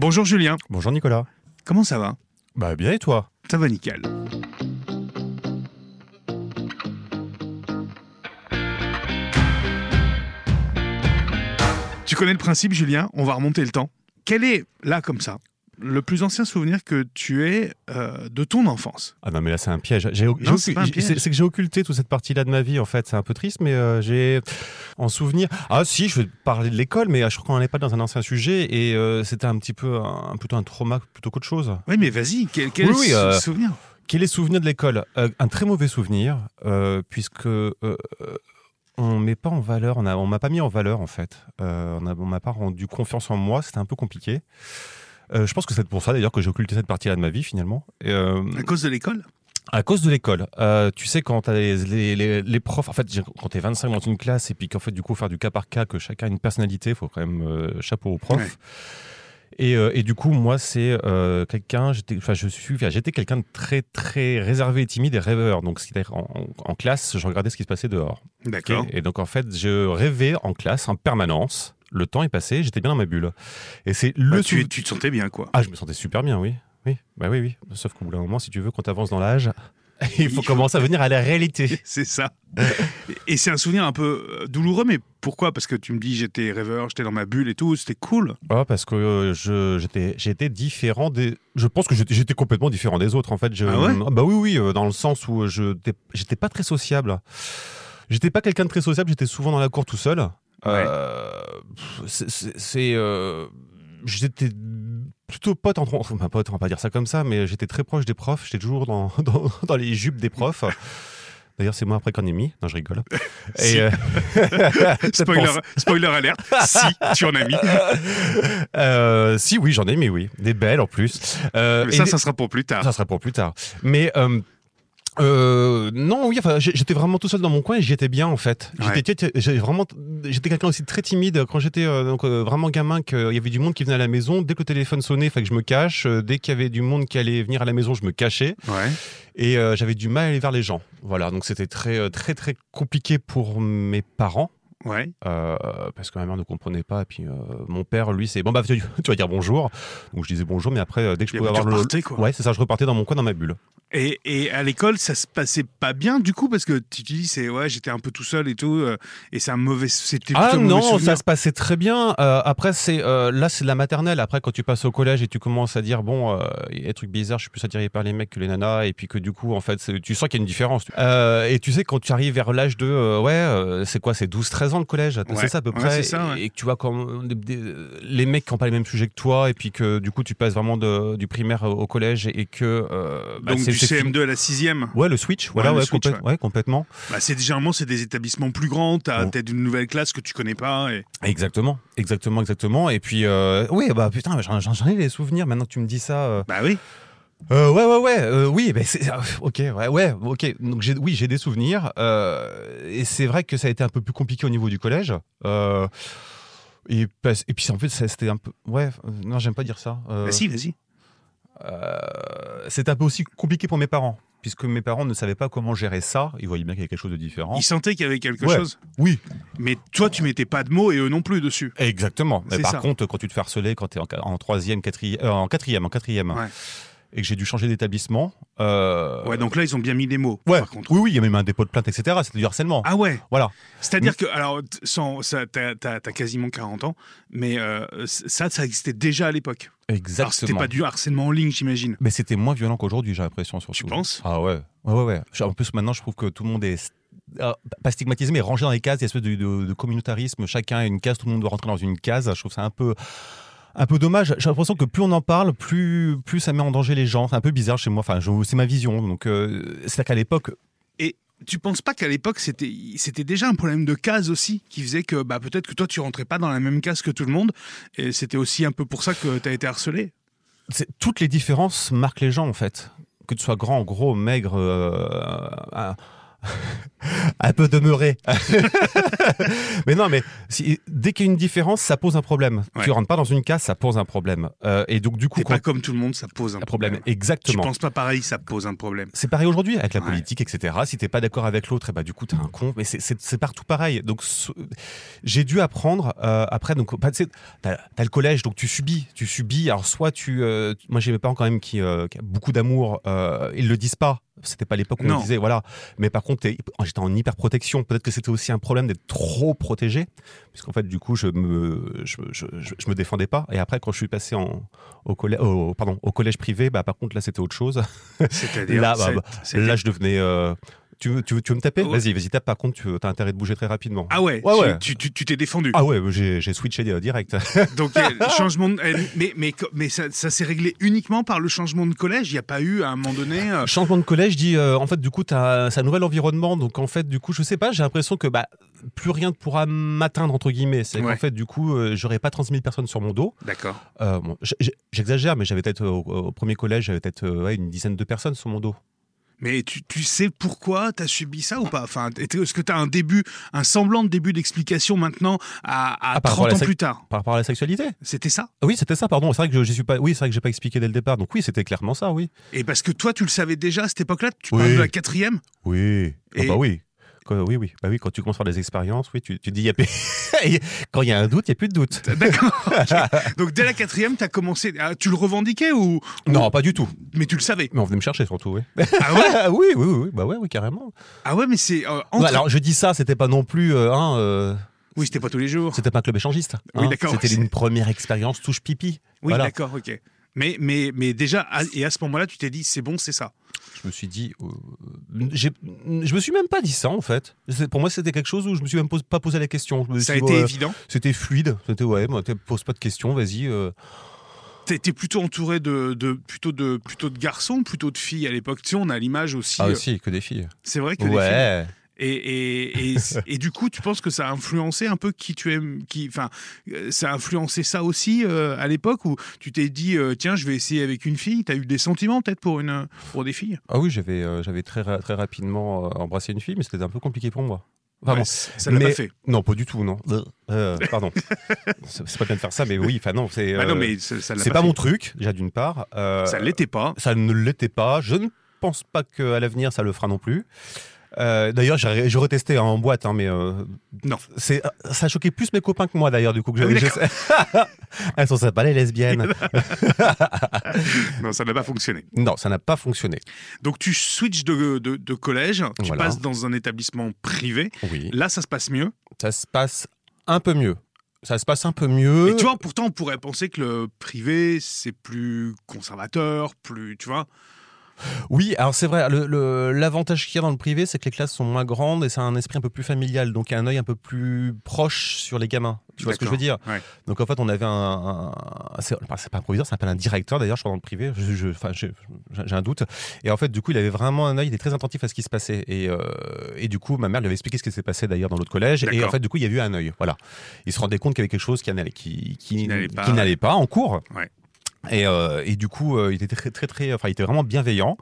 Bonjour Julien, Bonjour Nicolas. comment ça va? Bah bien et toi? Ça va nickel. Tu connais le principe Julien, on va remonter le temps. Quel est, là comme ça, le plus ancien souvenir que tu aies euh, de ton enfance Ah non mais là c'est un piège. J'ai, c'est que j'ai occulté toute cette partie-là de ma vie en fait. C'est un peu triste mais euh, j'ai en souvenir. Ah si, je vais parler de l'école mais euh, je crois qu'on n'en est pas dans un ancien sujet et euh, c'était un petit peu un, plutôt un trauma plutôt qu'autre chose. Oui mais vas-y, quel, quel Oui, oui, sou- souvenir? Quel est le souvenir de l'école? Un très mauvais souvenir puisque on met pas en valeur, on on m'a pas mis en valeur en fait. Euh, on m'a pas rendu confiance en moi. C'était un peu compliqué. Euh, je pense que c'est pour ça d'ailleurs que j'ai occulté cette partie-là de ma vie finalement. Et, euh, À cause de l'école? À cause de l'école. Euh, tu sais, quand t'as les, les, les, les profs, en fait, quand t'es 25 dans une classe et puis qu'en fait, du coup, faire du cas par cas, que chacun a une personnalité, il faut quand même euh, chapeau aux profs. Ouais. Et, euh, et du coup, moi, c'est quelqu'un, j'étais, enfin, je suis, enfin, j'étais quelqu'un de très, très réservé, timide et rêveur. Donc, c'est-à-dire en, classe, je regardais ce qui se passait dehors. D'accord. et donc, en fait, je rêvais en classe en permanence. Le temps est passé, j'étais bien dans ma bulle. Et c'est le Bah, tu, te sentais bien quoi. ah, je me sentais super bien, oui. Oui, bah oui, oui. Sauf qu'au bout d'un moment, si tu veux, quand tu avances dans l'âge, il faut commencer à venir à la réalité. C'est ça. et c'est un souvenir un peu euh, douloureux, mais pourquoi? Parce que tu me dis j'étais rêveur, j'étais dans ma bulle et tout, c'était cool. Ah, parce que euh, j'étais, j'étais différent des. Je pense que j'étais, complètement différent des autres, en fait. Je, Ah ouais? bah oui, oui, euh, dans le sens où je n'étais j'étais pas très sociable. J'étais pas quelqu'un de très sociable, j'étais souvent dans la cour tout seul. Euh, c'est. euh, J'étais plutôt pote entre. Enfin, pote, on va pas dire ça comme ça, mais j'étais très proche des profs. J'étais toujours dans, dans, dans les jupes des profs. D'ailleurs, c'est moi après qu'on ait mis. Non, je rigole. Si. euh, Spoiler, spoiler alerte, si tu en as mis. Euh, si, oui, j'en ai, mais oui. Des belles en plus. Euh, Mais ça, ça sera pour plus tard. ça sera pour plus tard. Mais euh, non, oui, enfin, j'étais vraiment tout seul dans mon coin et j'y étais bien en fait. J'étais, j'étais vraiment, j'étais quelqu'un aussi très timide quand j'étais euh, donc euh, vraiment gamin. Qu'il y avait du monde qui venait à la maison. Dès que le téléphone sonnait, il fallait que je me cache. Euh, Dès qu'il y avait du monde qui allait venir à la maison, je me cachais Ouais. et j'avais du mal à aller vers les gens. Voilà, donc c'était très, très, très compliqué pour mes parents. Ouais. Euh, parce que ma mère ne comprenait pas. Et puis euh, mon père, lui, c'est bon, bah tu, vas dire bonjour. Donc je disais bonjour, mais après, euh, dès que je Et pouvais avoir le. quoi. Ouais, c'est ça, je repartais dans mon coin, dans ma bulle. Et, et à l'école, ça se passait pas bien du coup parce que tu dis c'est ouais j'étais un peu tout seul et tout et c'est un mauvais c'était Ah mauvais non, ça se passait très bien. Euh, après, c'est là, c'est de la maternelle. Après, quand tu passes au collège et tu commences à dire bon, il y a des trucs bizarres, je suis plus attiré par les mecs que les nanas, et puis que du coup, en fait, tu sens qu'il y a une différence. Et tu sais, quand tu arrives vers l'âge de ouais, c'est quoi, c'est 12-13 ans le collège, Ouais. c'est ça à peu près. c'est ça, ouais. Et que tu vois comme des- des- les mecs qui n'ont pas les mêmes sujets que toi, et puis que du coup, tu passes vraiment de- du primaire au collège et que euh, bah, donc c'est- du c'est CM2 à la sixième. Ouais, le switch, voilà, le ouais, switch, complè- ouais, complètement. Bah, c'est généralement c'est des établissements plus grands. T'as Bon. peut-être une nouvelle classe que tu connais pas. Et... Exactement, exactement, exactement. Et puis, euh, oui, bah putain, j'en ai les souvenirs maintenant que tu me dis ça. euh. Bah oui. Euh, ouais, ouais, ouais, euh, oui, bah, c'est, euh, ok, ouais, ouais, ok. Donc j'ai, oui, j'ai des souvenirs. euh, et c'est vrai que ça a été un peu plus compliqué au niveau du collège. Euh, et, puis en fait, ça, c'était un peu, ouais, euh, non, j'aime pas dire ça. Bah vas-y. euh, c'était un peu aussi compliqué pour mes parents, puisque mes parents ne savaient pas comment gérer ça. Ils voyaient bien qu'il y avait quelque chose de différent. Ils sentaient qu'il y avait quelque Ouais. chose. Oui, Mais toi tu mettais pas de mots et eux non plus dessus. Exactement. Mais par ça. contre, quand tu te fais harceler, quand tu es en, en troisième, quatrième, euh, en quatrième, en quatrième, Ouais. Et que j'ai dû changer d'établissement. euh, Ouais donc là ils ont bien mis des mots. ouais. Par contre. Oui, oui, il y a même un dépôt de plainte, etc. C'était du harcèlement. Ah ouais. Voilà. C'est-à-dire que, alors, sans, ça, t'as, t'as- t'as quasiment 40 ans, mais euh, ça, ça existait déjà à l'époque. Alors, c'était Exactement. pas du harcèlement en ligne, j'imagine. Mais c'était moins violent qu'aujourd'hui, j'ai l'impression. Surtout. Tu penses? Ah ouais. Ouais, ouais, ouais. En plus, maintenant, je trouve que tout le monde est. euh, pas stigmatisé, mais rangé dans les cases, il y a une espèce de, de- de communautarisme. Chacun a une case, tout le monde doit rentrer dans une case. Je trouve ça un peu, un peu dommage. J'ai l'impression que plus on en parle, plus, plus ça met en danger les gens. C'est un peu bizarre chez moi. Enfin, c'est ma vision. Donc, euh, c'est-à-dire qu'à l'époque, Tu penses pas qu'à l'époque, c'était, c'était déjà un problème de case aussi, qui faisait que bah, peut-être que toi, tu rentrais pas dans la même case que tout le monde, et c'était aussi un peu pour ça que tu as été harcelé c'est- toutes les différences marquent les gens en fait. Que tu sois grand, gros, maigre, euh, un peu demeuré. mais non, mais si, dès qu'il y a une différence, ça pose un problème. Ouais. Tu rentres pas dans une case, ça pose un problème. Euh, et donc du coup, quand pas comme tout le monde, ça pose un un problème, problème. Tu exactement. penses pas pareil, ça pose un problème. C'est pareil aujourd'hui avec la Ouais. politique, etc. Si t'es pas d'accord avec l'autre, et bah du coup t'es un con. Mais c'est- partout pareil. Donc j'ai dû apprendre euh, après. Donc bah, tu t'as as le collège, donc tu subis, tu subis. Alors soit tu, euh, moi j'ai mes parents quand même qui, qui ont beaucoup d'amour. ils le disent pas. C'était pas l'époque où on Non. le disait, voilà. Mais par contre, j'étais en hyper protection. Peut-être que c'était aussi un problème d'être trop protégé, puisqu'en fait du coup je me, je, je, je, je me défendais pas. Et après quand je suis passé en, au collège, au, pardon, au collège privé, bah par contre là c'était autre chose. C'est-à-dire, Là, bah, bah, Là, je devenais. euh, Tu veux, tu, veux, tu veux me taper. Vas-y, vas-y, tape. Par contre, tu as intérêt de bouger très rapidement. Ah ouais, Ouais, tu- ouais. tu tu- tu t'es défendu. Ah ouais, j'ai j'ai switché euh, direct. Donc euh, changement, de- euh, mais mais mais ça, ça s'est réglé uniquement par le changement de collège? Il n'y a pas eu à un moment donné. euh, Changement de collège dit, euh, en fait, du coup, tu as un nouvel environnement. Donc, en fait, du coup, je sais pas, j'ai l'impression que bah, plus rien ne pourra m'atteindre, entre guillemets. C'est Ouais. qu'en fait, du coup, j'aurais pas 30 000 personnes sur mon dos. D'accord. Bon, J'exagère, mais j'avais peut-être, au, au premier collège, j'avais peut-être ouais, une dizaine de personnes sur mon dos. Mais tu, tu sais pourquoi tu as subi ça ou pas? Enfin, est-ce que tu as un début, un semblant de début d'explication maintenant à, à Ah, par rapport 30 à la ans plus tard? Par rapport à la sexualité? C'était ça? Ah Oui, c'était ça, pardon. C'est vrai que je suis pas. Oui, c'est vrai que j'ai pas expliqué dès le départ. Donc oui, c'était clairement ça, oui. Et parce que toi, tu le savais déjà à cette époque-là? Tu Oui. parles de la quatrième? Oui. Ah Et- bah oui. Oui, oui. Bah oui, quand tu commences à faire des expériences, oui, tu, tu dis, il y a quand il y a un doute, il n'y a plus de doute. D'accord. Donc dès la quatrième, tu as commencé. ah, tu le revendiquais ou Non, pas du tout. Mais tu le savais. Mais on venait me chercher surtout, oui. Ah ouais oui, oui, oui, oui. Bah ouais, oui, carrément. Ah ouais, mais c'est euh, entre- Ouais, alors, je dis ça, c'était pas non plus, euh, hein, euh, Oui, c'était pas tous les jours. c'était pas un club échangiste. Oui, hein. d'accord. C'était une première expérience touche pipi. Oui, Voilà. d'accord, ok. Mais, mais, mais déjà, à- et à ce moment-là, tu t'es dit, c'est bon, c'est ça. Je me suis dit, euh, je me suis même pas dit ça en fait. Pour moi, c'était quelque chose où je me suis même pos- pas posé la question. Je me Ça a été ouais, évident. C'était fluide. C'était ouais, moi, pose pas de questions, vas-y. euh. T'étais plutôt entouré de, de, plutôt de, plutôt de garçons, plutôt de filles à l'époque. Tu sais, on a l'image aussi. Ah euh, aussi, que des filles. c'est vrai que des filles. Et, et, et, et du coup, tu penses que ça a influencé un peu qui tu aimes, qui, enfin, euh, ça a influencé ça aussi euh, à l'époque où tu t'es dit, euh, tiens, je vais essayer avec une fille? T'as eu des sentiments peut-être pour une, pour des filles? Ah oui, j'avais euh, j'avais très, ra- très rapidement embrassé une fille, mais c'était un peu compliqué pour moi. Vraiment. Ouais, ça l'a Mais- pas fait. Non, pas du tout, non. Euh, pardon. c'est pas bien de faire ça, mais oui, enfin non, c'est Bah non, euh, l'a c'est pas, mon truc, déjà d'une part. Euh, Ça l'était pas. ça ne l'était pas. Je ne pense pas qu'à l'avenir ça le fera non plus. Euh, d'ailleurs, j'ai retesté en boîte, hein, mais euh, Non. c'est ça a choqué plus mes copains que moi d'ailleurs du coup. Que oui, Elles sont sympas les lesbiennes. Non, ça n'a pas fonctionné. non, ça n'a pas fonctionné. Donc tu switches de, de, de collège, tu Voilà. passes dans un établissement privé. Oui. Là, ça se passe mieux? Ça se passe un peu mieux. Ça se passe un peu mieux. Et tu vois, pourtant, on pourrait penser que le privé, c'est plus conservateur, plus, tu vois. Oui, alors c'est vrai, l'avantage qu'il y a dans le privé, c'est que les classes sont moins grandes et c'est un esprit un peu plus familial, donc il y a un œil un peu plus proche sur les gamins. Tu vois ce que je veux dire Ouais. Donc en fait, on avait un. un- c'est pas un proviseur, ça s'appelle un directeur d'ailleurs, je crois dans le privé, je- je- enfin, j'ai un doute. Et en fait, du coup, il avait vraiment un œil, il était très attentif à ce qui se passait. Et, euh, et du coup, ma mère lui avait expliqué ce qui s'est passé d'ailleurs dans l'autre collège. Et en fait, du coup, il y a eu un œil. Voilà. Il se rendait compte qu'il y avait quelque chose qui n'allait qui, qui, Qui n'allait pas, pas en cours. Ouais. Et, euh, et du coup, euh, il était très, très, très, enfin, il était vraiment bienveillant.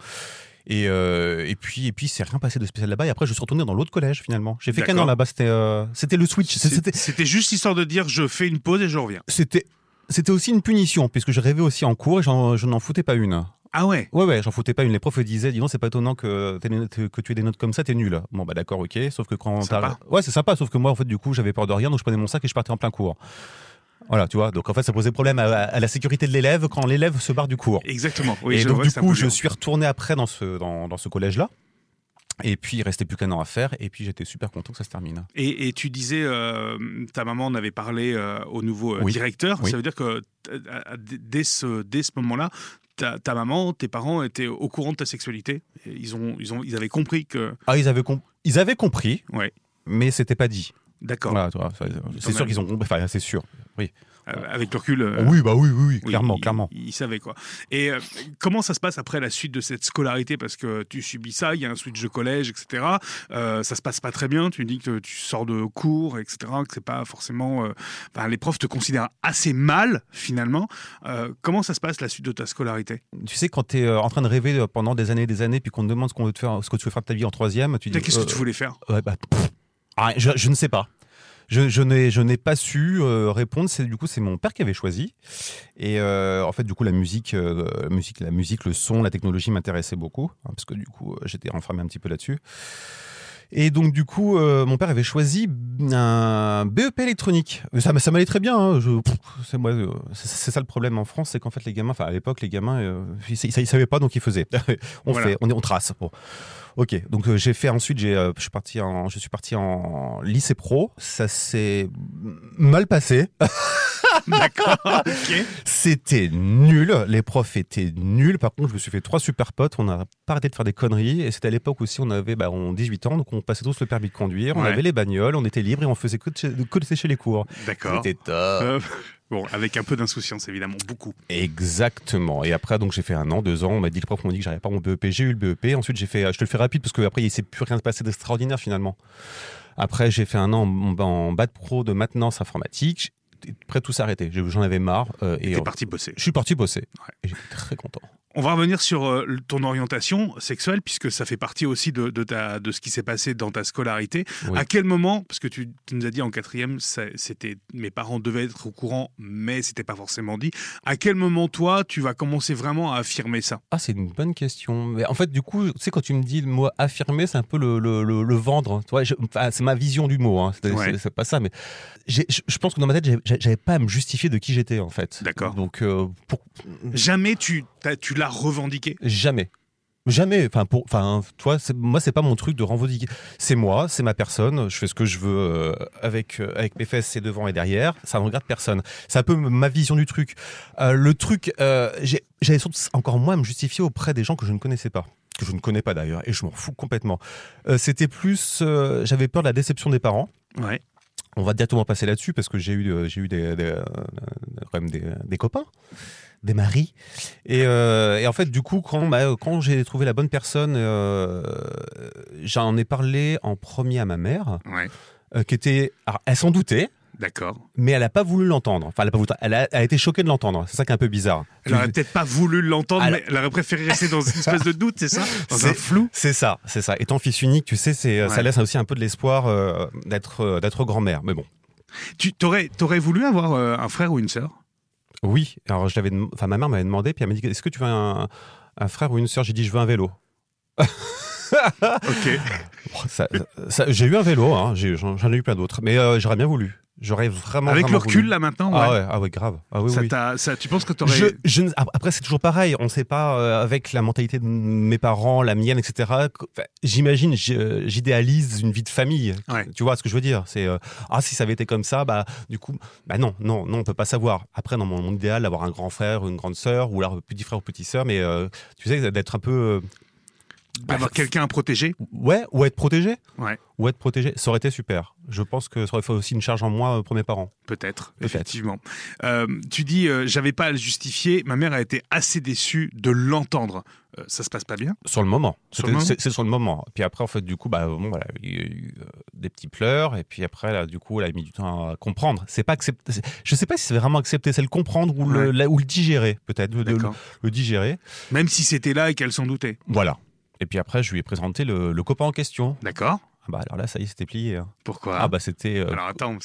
Et, euh, et puis, et puis, c'est rien passé de spécial là-bas. Et après, je suis retourné dans l'autre collège finalement. J'ai fait qu'un an là-bas. C'était, euh, c'était le switch. C'était, juste histoire de dire, je fais une pause et je reviens. c'était, c'était aussi une punition puisque je rêvais aussi en cours et je n'en foutais pas une. Ah ouais Ouais, ouais, j'en foutais pas une. Les profs disaient, dis donc, c'est pas étonnant que, tu aies des notes comme ça, t'es nul. Bon, bah d'accord, ok. Sauf que quand Sympa. Ouais, c'est sympa, sauf que moi, en fait, du coup, j'avais peur de rien, donc je prenais mon sac et je partais en plein cours. Voilà, tu vois. Donc en fait, ça posait problème à, à la sécurité de l'élève quand l'élève se barre du cours. Exactement. Oui, et donc du coup, je suis retourné après dans ce, dans, dans ce collège-là. Et puis, il restait plus qu'un an à faire. Et puis, j'étais super content que ça se termine. Et, et tu disais, euh, ta maman en avait parlé euh, au nouveau euh, Oui. directeur. Oui. Ça veut dire que dès ce, dès ce moment-là, ta, ta maman, tes parents étaient au courant de ta sexualité. Et Ils, ont, ils, ont, ils avaient compris que. Ah, ils avaient, com- ils avaient compris, Ouais. mais c'était pas dit. D'accord. Voilà, c'est sûr qu'ils ont compris. Enfin, c'est sûr. Oui. avec le recul. oui, bah oui, oui, clairement, clairement. Il, savait quoi. Et comment ça se passe après la suite de cette scolarité? Parce que tu subis ça, il y a un switch de collège, etc. ça se passe pas très bien. Tu dis que tu sors de cours, etc. Que c'est pas forcément. les profs te considèrent assez mal finalement. comment ça se passe la suite de ta scolarité? Tu sais, quand tu es en train de rêver pendant des années, et des années, puis qu'on te demande ce qu'on veut te faire, ce que tu veux faire de ta vie en troisième, tu dis. Qu'est-ce que tu voulais faire? bah, ah, je, ne sais pas. Je, je n'ai pas su euh, répondre. C'est du coup c'est mon père qui avait choisi. Et euh, en fait du coup la musique, euh, musique, la musique, le son, la technologie m'intéressait beaucoup hein, parce que du coup j'étais renfermé un petit peu là-dessus. Et donc du coup, mon père avait choisi un BEP électronique. Ça, ça m'allait très bien. Hein. c'est, moi, c'est, ça le problème en France, c'est qu'en fait les gamins, enfin à l'époque les gamins, ils, ne savaient pas donc ils faisaient. on fait, on, on trace. Bon. Ok, donc euh, j'ai fait ensuite, j'ai, euh, je suis parti en, je suis parti en lycée pro. Ça s'est mal passé. D'accord. C'était nul. Les profs étaient nuls. Par contre, je me suis fait trois super potes. On pas arrêté de faire des conneries. Et c'était à l'époque aussi, on avait bah, 18 ans, donc on passait tous le permis de conduire. On avait les bagnoles, on était libre et on faisait que de, que de sécher les cours. D'accord. C'était top. Euh, Bon, avec un peu d'insouciance, évidemment, beaucoup. Exactement. Et après, donc j'ai fait un an, deux ans. On m'a dit, le prof m'a dit que j'arrivais pas mon BEP. J'ai eu le BEP. Ensuite, j'ai fait, je te le fais rapide parce qu'après, il s'est plus rien passé d'extraordinaire finalement. Après, j'ai fait un an en, en bac pro de maintenance informatique. Prêt tout s'arrêter. J'en avais marre. Euh, et, parti bosser. Je suis parti bosser. Et j'étais très content. On va revenir sur euh, ton orientation sexuelle, puisque ça fait partie aussi de, ta, de ce qui s'est passé dans ta scolarité. À quel moment, parce que tu, nous as dit en quatrième, c'était mes parents devaient être au courant, mais c'était pas forcément dit. À quel moment, toi, tu vas commencer vraiment à affirmer ça? Ah, c'est une bonne question. Mais en fait, du coup, tu sais, quand tu me dis le mot affirmer, c'est un peu le, le, le, vendre. c'est ma vision du mot. Hein. C'est pas ça, mais je pense que dans ma tête, j'avais pas à me justifier de qui j'étais, en fait. D'accord. Donc, euh, pour... jamais tu, tu l'as revendiqué? Jamais. Jamais. Enfin, pour, enfin, toi, moi, c'est pas mon truc de revendiquer. C'est moi, c'est ma personne. Je fais ce que je veux euh, avec euh, avec mes fesses, c'est devant et derrière. Ça ne regarde personne. C'est un peu ma vision du truc. Euh, le truc, j'avais encore moins à me justifier auprès des gens que je ne connaissais pas que je ne connais pas d'ailleurs, et je m'en fous complètement. C'était plus, j'avais peur de la déception des parents. Ouais. On va directement passer là-dessus parce que j'ai eu, j'ai eu des, des, des, des copains des maris. Euh, et, en fait, du coup, quand, bah, quand j'ai trouvé la bonne personne, euh, j'en ai parlé en premier à ma mère, euh, qui était. elle s'en doutait. D'accord. Mais elle n'a pas voulu l'entendre. Enfin, elle a, pas voulu, elle, a, été choquée de l'entendre. C'est ça qui est un peu bizarre. Elle aurait peut-être pas voulu l'entendre, mais elle aurait préféré rester dans une espèce de doute, c'est ça Dans un flou C'est ça, c'est ça. Étant fils unique, tu sais, c'est, ça laisse aussi un peu de l'espoir d'être, d'être grand-mère. Mais bon. Tu t'aurais, t'aurais voulu avoir un frère ou une sœur oui, alors je enfin ma mère m'avait demandé, puis elle m'a dit est-ce que tu veux un, frère ou une sœur? J'ai dit je veux un vélo. ok. j'ai eu un vélo, hein, j'en ai eu plein d'autres, mais euh, j'aurais bien voulu. J'aurais vraiment. Avec le recul, là, maintenant ah ouais. Ah ouais, grave. Ah oui, ça, tu penses que tu aurais. après, c'est toujours pareil. On ne sait pas, euh, avec la mentalité de mes parents, la mienne, etc. J'imagine, j'idéalise une vie de famille. Tu vois ce que je veux dire? C'est euh, Ah, si ça avait été comme ça, bah, du coup, bah non, non, non, on peut pas savoir. Après, dans mon, mon idéal, d'avoir un grand frère, une grande sœur, ou alors petit frère ou petite sœur, mais euh, tu sais, d'être un peu avoir quelqu'un à protéger Ouais, ou être protégé. Ouais. Ou être protégé. Ça aurait été super. Je pense que ça aurait fait aussi une charge en moins pour mes parents. Peut-être, effectivement. Euh, tu dis, euh, j'avais pas à le justifier. Ma mère a été assez déçue de l'entendre. Euh, ça se passe pas bien? Sur le moment. C'est sur le moment. Puis après, en fait, du coup, bah, bon, voilà, il y a eu des petits pleurs. Et puis après, là, du coup, elle a mis du temps à comprendre. C'est pas accepter. Je sais pas si c'est vraiment accepter, c'est le comprendre ou, le, ou le digérer, peut-être. Le, le, digérer. Même si c'était là et qu'elle s'en doutait. Voilà. Et puis après, je lui ai présenté le, copain en question. D'accord. Ah bah alors là, ça y est, c'était plié. Hein. Pourquoi? Ah bah c'était euh, alors attends,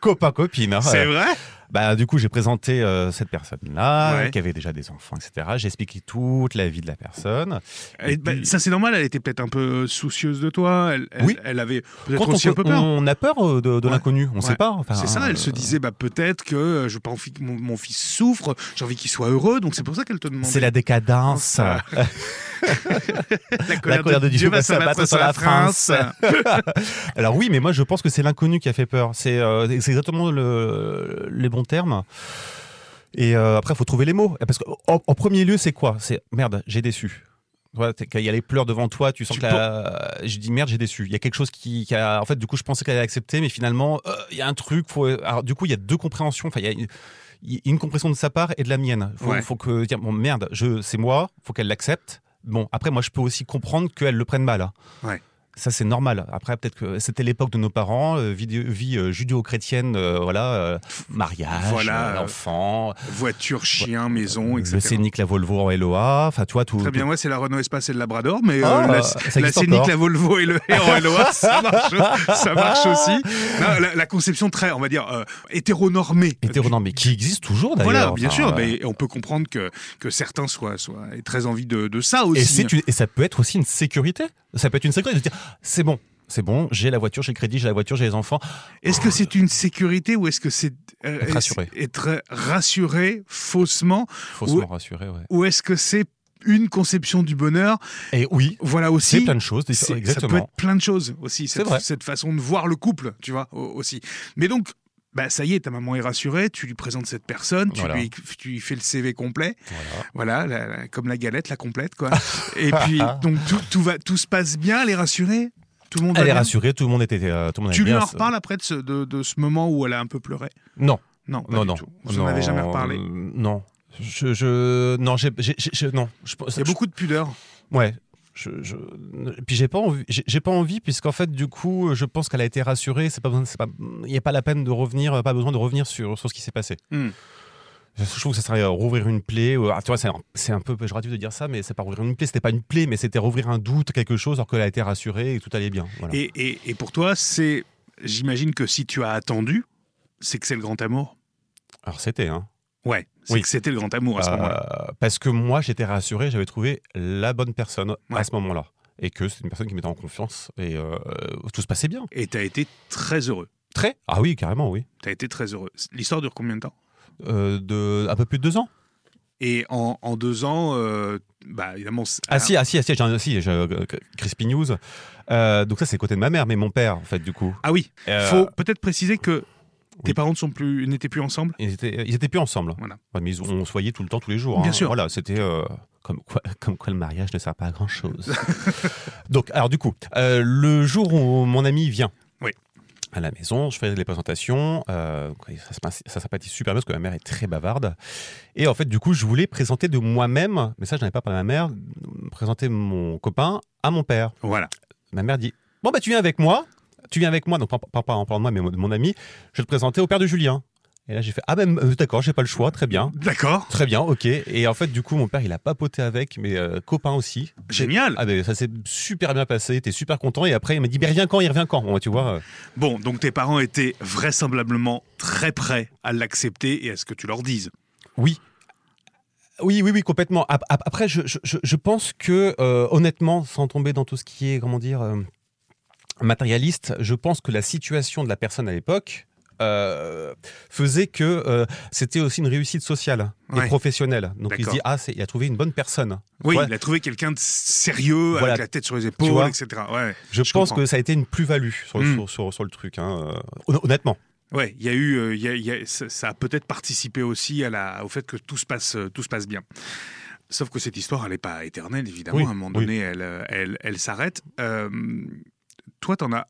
copain copine. Hein. C'est vrai? Bah du coup, j'ai présenté euh, cette personne-là, qui avait déjà des enfants, etc. J'ai expliqué toute la vie de la personne. Bah, ça c'est normal. Elle était peut-être un peu soucieuse de toi. Elle, oui. Elle avait peut-être aussi un peu peur. On a peur euh, de, l'inconnu. On ne sait pas. Enfin, c'est ça. Elle se disait bah peut-être que je veux pas envie que mon, fils souffre. J'ai envie qu'il soit heureux. Donc c'est pour ça qu'elle te demande. C'est la décadence. la, colère de, Dieu, va s'abattre sur la France. Alors oui, mais moi je pense que c'est l'inconnu qui a fait peur. C'est euh, exactement le, les bons termes. Et euh, après, il faut trouver les mots. Parce qu'en en premier lieu, c'est quoi? C'est merde, j'ai déçu. Il y a les pleurs devant toi, tu sens Tu que la... je dis merde, j'ai déçu. Il y a quelque chose qui, qui a, en fait, du coup, je pensais qu'elle allait accepter, mais finalement, euh, il y a un truc. Faut... Alors, du coup, il y a deux compréhensions. Enfin, il y a une, une compréhension de sa part et de la mienne. Faut, Ouais. faut que dire bon merde, je, c'est moi. Faut qu'elle l'accepte. Bon, après, moi, je peux aussi comprendre qu'elle le prenne mal. hein. Ouais. Ça, c'est normal. Après, peut-être que c'était l'époque de nos parents, euh, vie euh, judéo-chrétienne, euh, voilà, mariage, Voilà. enfant, Voiture, chien, maison, le etc. Scénic, la Volvo en LOA, enfin, tu vois, tout. Très tout- bien, moi c'est la Renault Espace et le Labrador, mais Ah, la, la Scénic, la Volvo et le en LOA, ça marche, ça marche aussi. Non, la, la conception très, on va dire, hétéronormée. hétéronormé, qui existe toujours d'ailleurs. Voilà, bien Enfin, sûr, mais on peut comprendre que, que certains soient, soient aient très envie de, de ça aussi. Et, c'est une- et ça peut être aussi une sécurité. Ça peut être une sécurité de dire c'est bon, c'est bon, j'ai la voiture, j'ai le crédit, j'ai la voiture, j'ai les enfants. Est-ce que c'est une sécurité ou est-ce que c'est euh, Être rassuré. être rassuré faussement Faussement Ouais. rassuré, ouais. ou est-ce que c'est une conception du bonheur Et oui, Voilà c'est aussi. plein de choses, C'est- Ça peut exactement. être plein de choses aussi, C'est cette, vrai. cette façon de voir le couple, tu vois, au- aussi. Mais donc, bah, ça y est, ta maman est rassurée, tu lui présentes cette personne, tu, lui, tu lui fais le CV complet, Voilà. voilà, la- la- comme la galette, la complète, quoi. Et puis, donc, tout, tout, va, tout se passe bien, elle est rassurée? Tout le monde Elle est bien? rassurée, tout le monde était, euh, tout le monde Tu lui en reparles après de ce, de, de ce moment où elle a un peu pleuré? Non, Non, non, non. Vous n'en avez jamais reparlé? Non. Je, je, non, j'ai, non. Je, Il y a beaucoup de pudeur. Ouais. Je, je... Puis j'ai pas envie, j'ai pas envie puisqu'en fait du coup je pense qu'elle a été rassurée. C'est pas il n'y a pas la peine de revenir, pas besoin de revenir sur, sur ce qui s'est passé. Hmm. Je trouve que ça serait euh, rouvrir une plaie. ou- ah, tu vois, c'est un, c'est un peu péjoratif de dire ça, mais c'est pas rouvrir une plaie. C'était pas une plaie, mais c'était rouvrir un doute, quelque chose, alors qu'elle a été rassurée et tout allait bien. Voilà. Et, et, et pour toi, c'est, j'imagine que si tu as attendu, c'est que c'est le grand amour? Alors c'était, hein. Ouais, c'est Oui. que c'était le grand amour à ce Euh, moment-là. parce que moi, j'étais rassuré, j'avais trouvé la bonne personne Ouais. à ce moment-là. Et que c'était une personne qui mettait en confiance et euh, tout se passait bien. Et tu as été très heureux. Très? Ah oui, carrément, oui. Tu as été très heureux. L'histoire dure combien de temps? Euh, de un peu plus de deux ans. Et en, en deux ans, bah évidemment. c'est- Ah si, ah si, ah si, j'ai si, Crispy News. Donc ça, c'est côté de ma mère, mais mon père, en fait, du coup. Ah oui, faut peut-être préciser que tes oui. parents plus, n'étaient plus ensemble. Ils étaient, ils étaient plus ensemble. Voilà. Ouais, mais ils, on se voyait tout le temps, tous les jours. Bien hein. sûr. Voilà, c'était euh, comme, quoi, comme quoi le mariage ne sert pas à grand chose. Donc, alors du coup, euh, le jour où mon ami vient à la maison, je fais les présentations. euh, ça, ça sympathise super bien parce que ma mère est très bavarde. Et en fait, du coup, je voulais présenter de moi-même, mais ça, je n'avais pas parlé à ma mère, présenter mon copain à mon père. Voilà. Ma mère dit Bon, bah, tu viens avec moi. Tu viens avec moi, donc pas, pas- pas en parlant de moi, mais de mon ami. Je vais te présenter au père de Julien. Et là, j'ai fait Ah, ben, euh, d'accord, j'ai pas le choix, très bien. D'accord. Très bien, ok. Et en fait, du coup, mon père, il a papoté avec mes euh, copains aussi. Génial. Ah, ben, ça s'est super bien passé, t'es super content. Et après, il m'a dit, mais il revient quand Il revient quand Bon, Tu vois, euh, Bon, donc tes parents étaient vraisemblablement très prêts à l'accepter et à ce que tu leur dises. oui. Oui, oui, oui, complètement. Ap- ap- Après, je, je- je- je pense que, euh, honnêtement, sans tomber dans tout ce qui est, comment dire, euh, matérialiste, je pense que la situation de la personne à l'époque euh, faisait que euh, c'était aussi une réussite sociale Ouais. et professionnelle. Donc il se dit, ah, il a trouvé une bonne personne. Oui, il a trouvé quelqu'un de sérieux, Voilà. avec la tête sur les épaules, vois etc. Ouais, Je, Je pense comprends. que ça a été une plus-value sur, le- Mm. sur, sur- sur le truc, hein, euh, hon- honnêtement. ouais, il y a eu, il y a- il y a- ça, a peut-être participé aussi à la, au fait que tout se passe, tout se passe bien. Sauf que cette histoire, elle n'est pas éternelle, évidemment. Oui, à un moment oui. donné, elle, elle, elle s'arrête. Euh, toi, t'en as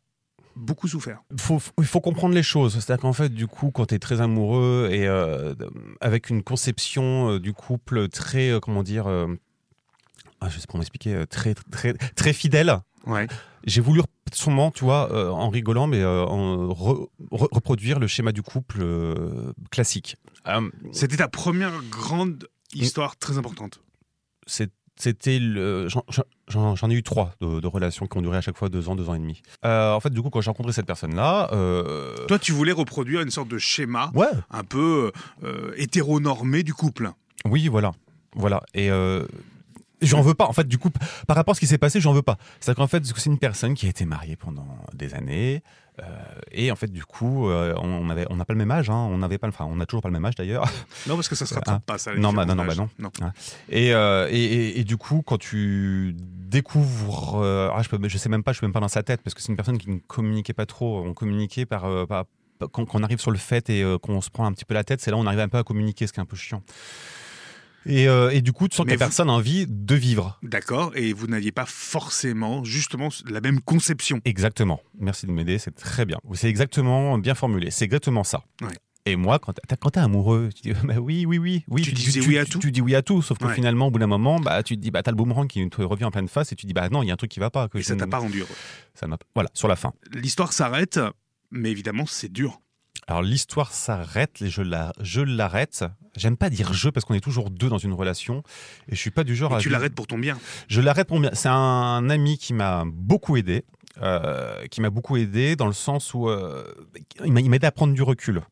beaucoup souffert. Faut- il faut comprendre les choses. C'est-à-dire qu'en fait, du coup, quand tu es très amoureux et euh, avec une conception euh, du couple très, euh, comment dire, ah, je sais pas comment expliquer, très, très, très fidèle, Ouais. j'ai voulu sûrement, tu vois, en rigolant, mais en re- re- reproduire le schéma du couple classique. C'était ta première grande histoire très importante. c'est- c'était le. j'en- ai eu trois de, de relations qui ont duré à chaque fois deux ans, deux ans et demi. Euh, en fait, du coup, quand j'ai rencontré cette personne-là. euh, Toi, tu voulais reproduire une sorte de schéma Ouais. un peu euh, hétéronormé du couple. Oui, voilà. Voilà. Et. J'en veux pas, en fait, du coup, par rapport à ce qui s'est passé, j'en veux pas. C'est-à-dire qu'en fait, c'est une personne qui a été mariée pendant des années, euh, et en fait, du coup, euh, on n'a pas le même âge, hein, on n'avait pas, enfin, on a toujours pas le même âge d'ailleurs. Non, parce que ça se rattrape pas, ça. non, bah, non, non, bah, non. Et, euh, et, et- et du coup, quand tu découvres, euh, ah, je, peux, je sais même pas, je suis même pas dans sa tête, parce que c'est une personne qui ne communiquait pas trop. On communiquait par, par- quand, on arrive sur le fait et qu'on se prend un petit peu la tête, c'est là où on arrive un peu à communiquer, ce qui est un peu chiant. Et, euh, et du coup, tu sens que Mais la vous- personne a envie de vivre. D'accord. Et vous n'aviez pas forcément, justement, la même conception. Exactement. Merci de m'aider, c'est très bien. C'est exactement bien formulé. C'est exactement ça. Ouais. Et moi, quand t'es, amoureux, tu dis bah oui, oui, oui, oui. Tu dis- disais oui à tout Tu dis oui à tout, sauf que Ouais. finalement, au bout d'un moment, bah, tu te dis, bah, t'as le boomerang qui te revient en pleine face et tu dis, bah non, il y a un truc qui va pas. Que Et je ça t'a pas rendu heureux. ça m'a- Voilà, sur la fin. L'histoire s'arrête, mais évidemment, c'est dur. Alors l'histoire s'arrête, et je, la, je l'arrête. J'aime pas dire je parce qu'on est toujours deux dans une relation et je suis pas du genre Et à tu l'arrêtes pour ton bien. Je l'arrête pour bien. C'est un ami qui m'a beaucoup aidé, euh, qui m'a beaucoup aidé dans le sens où euh, il m'a aidé à prendre du recul,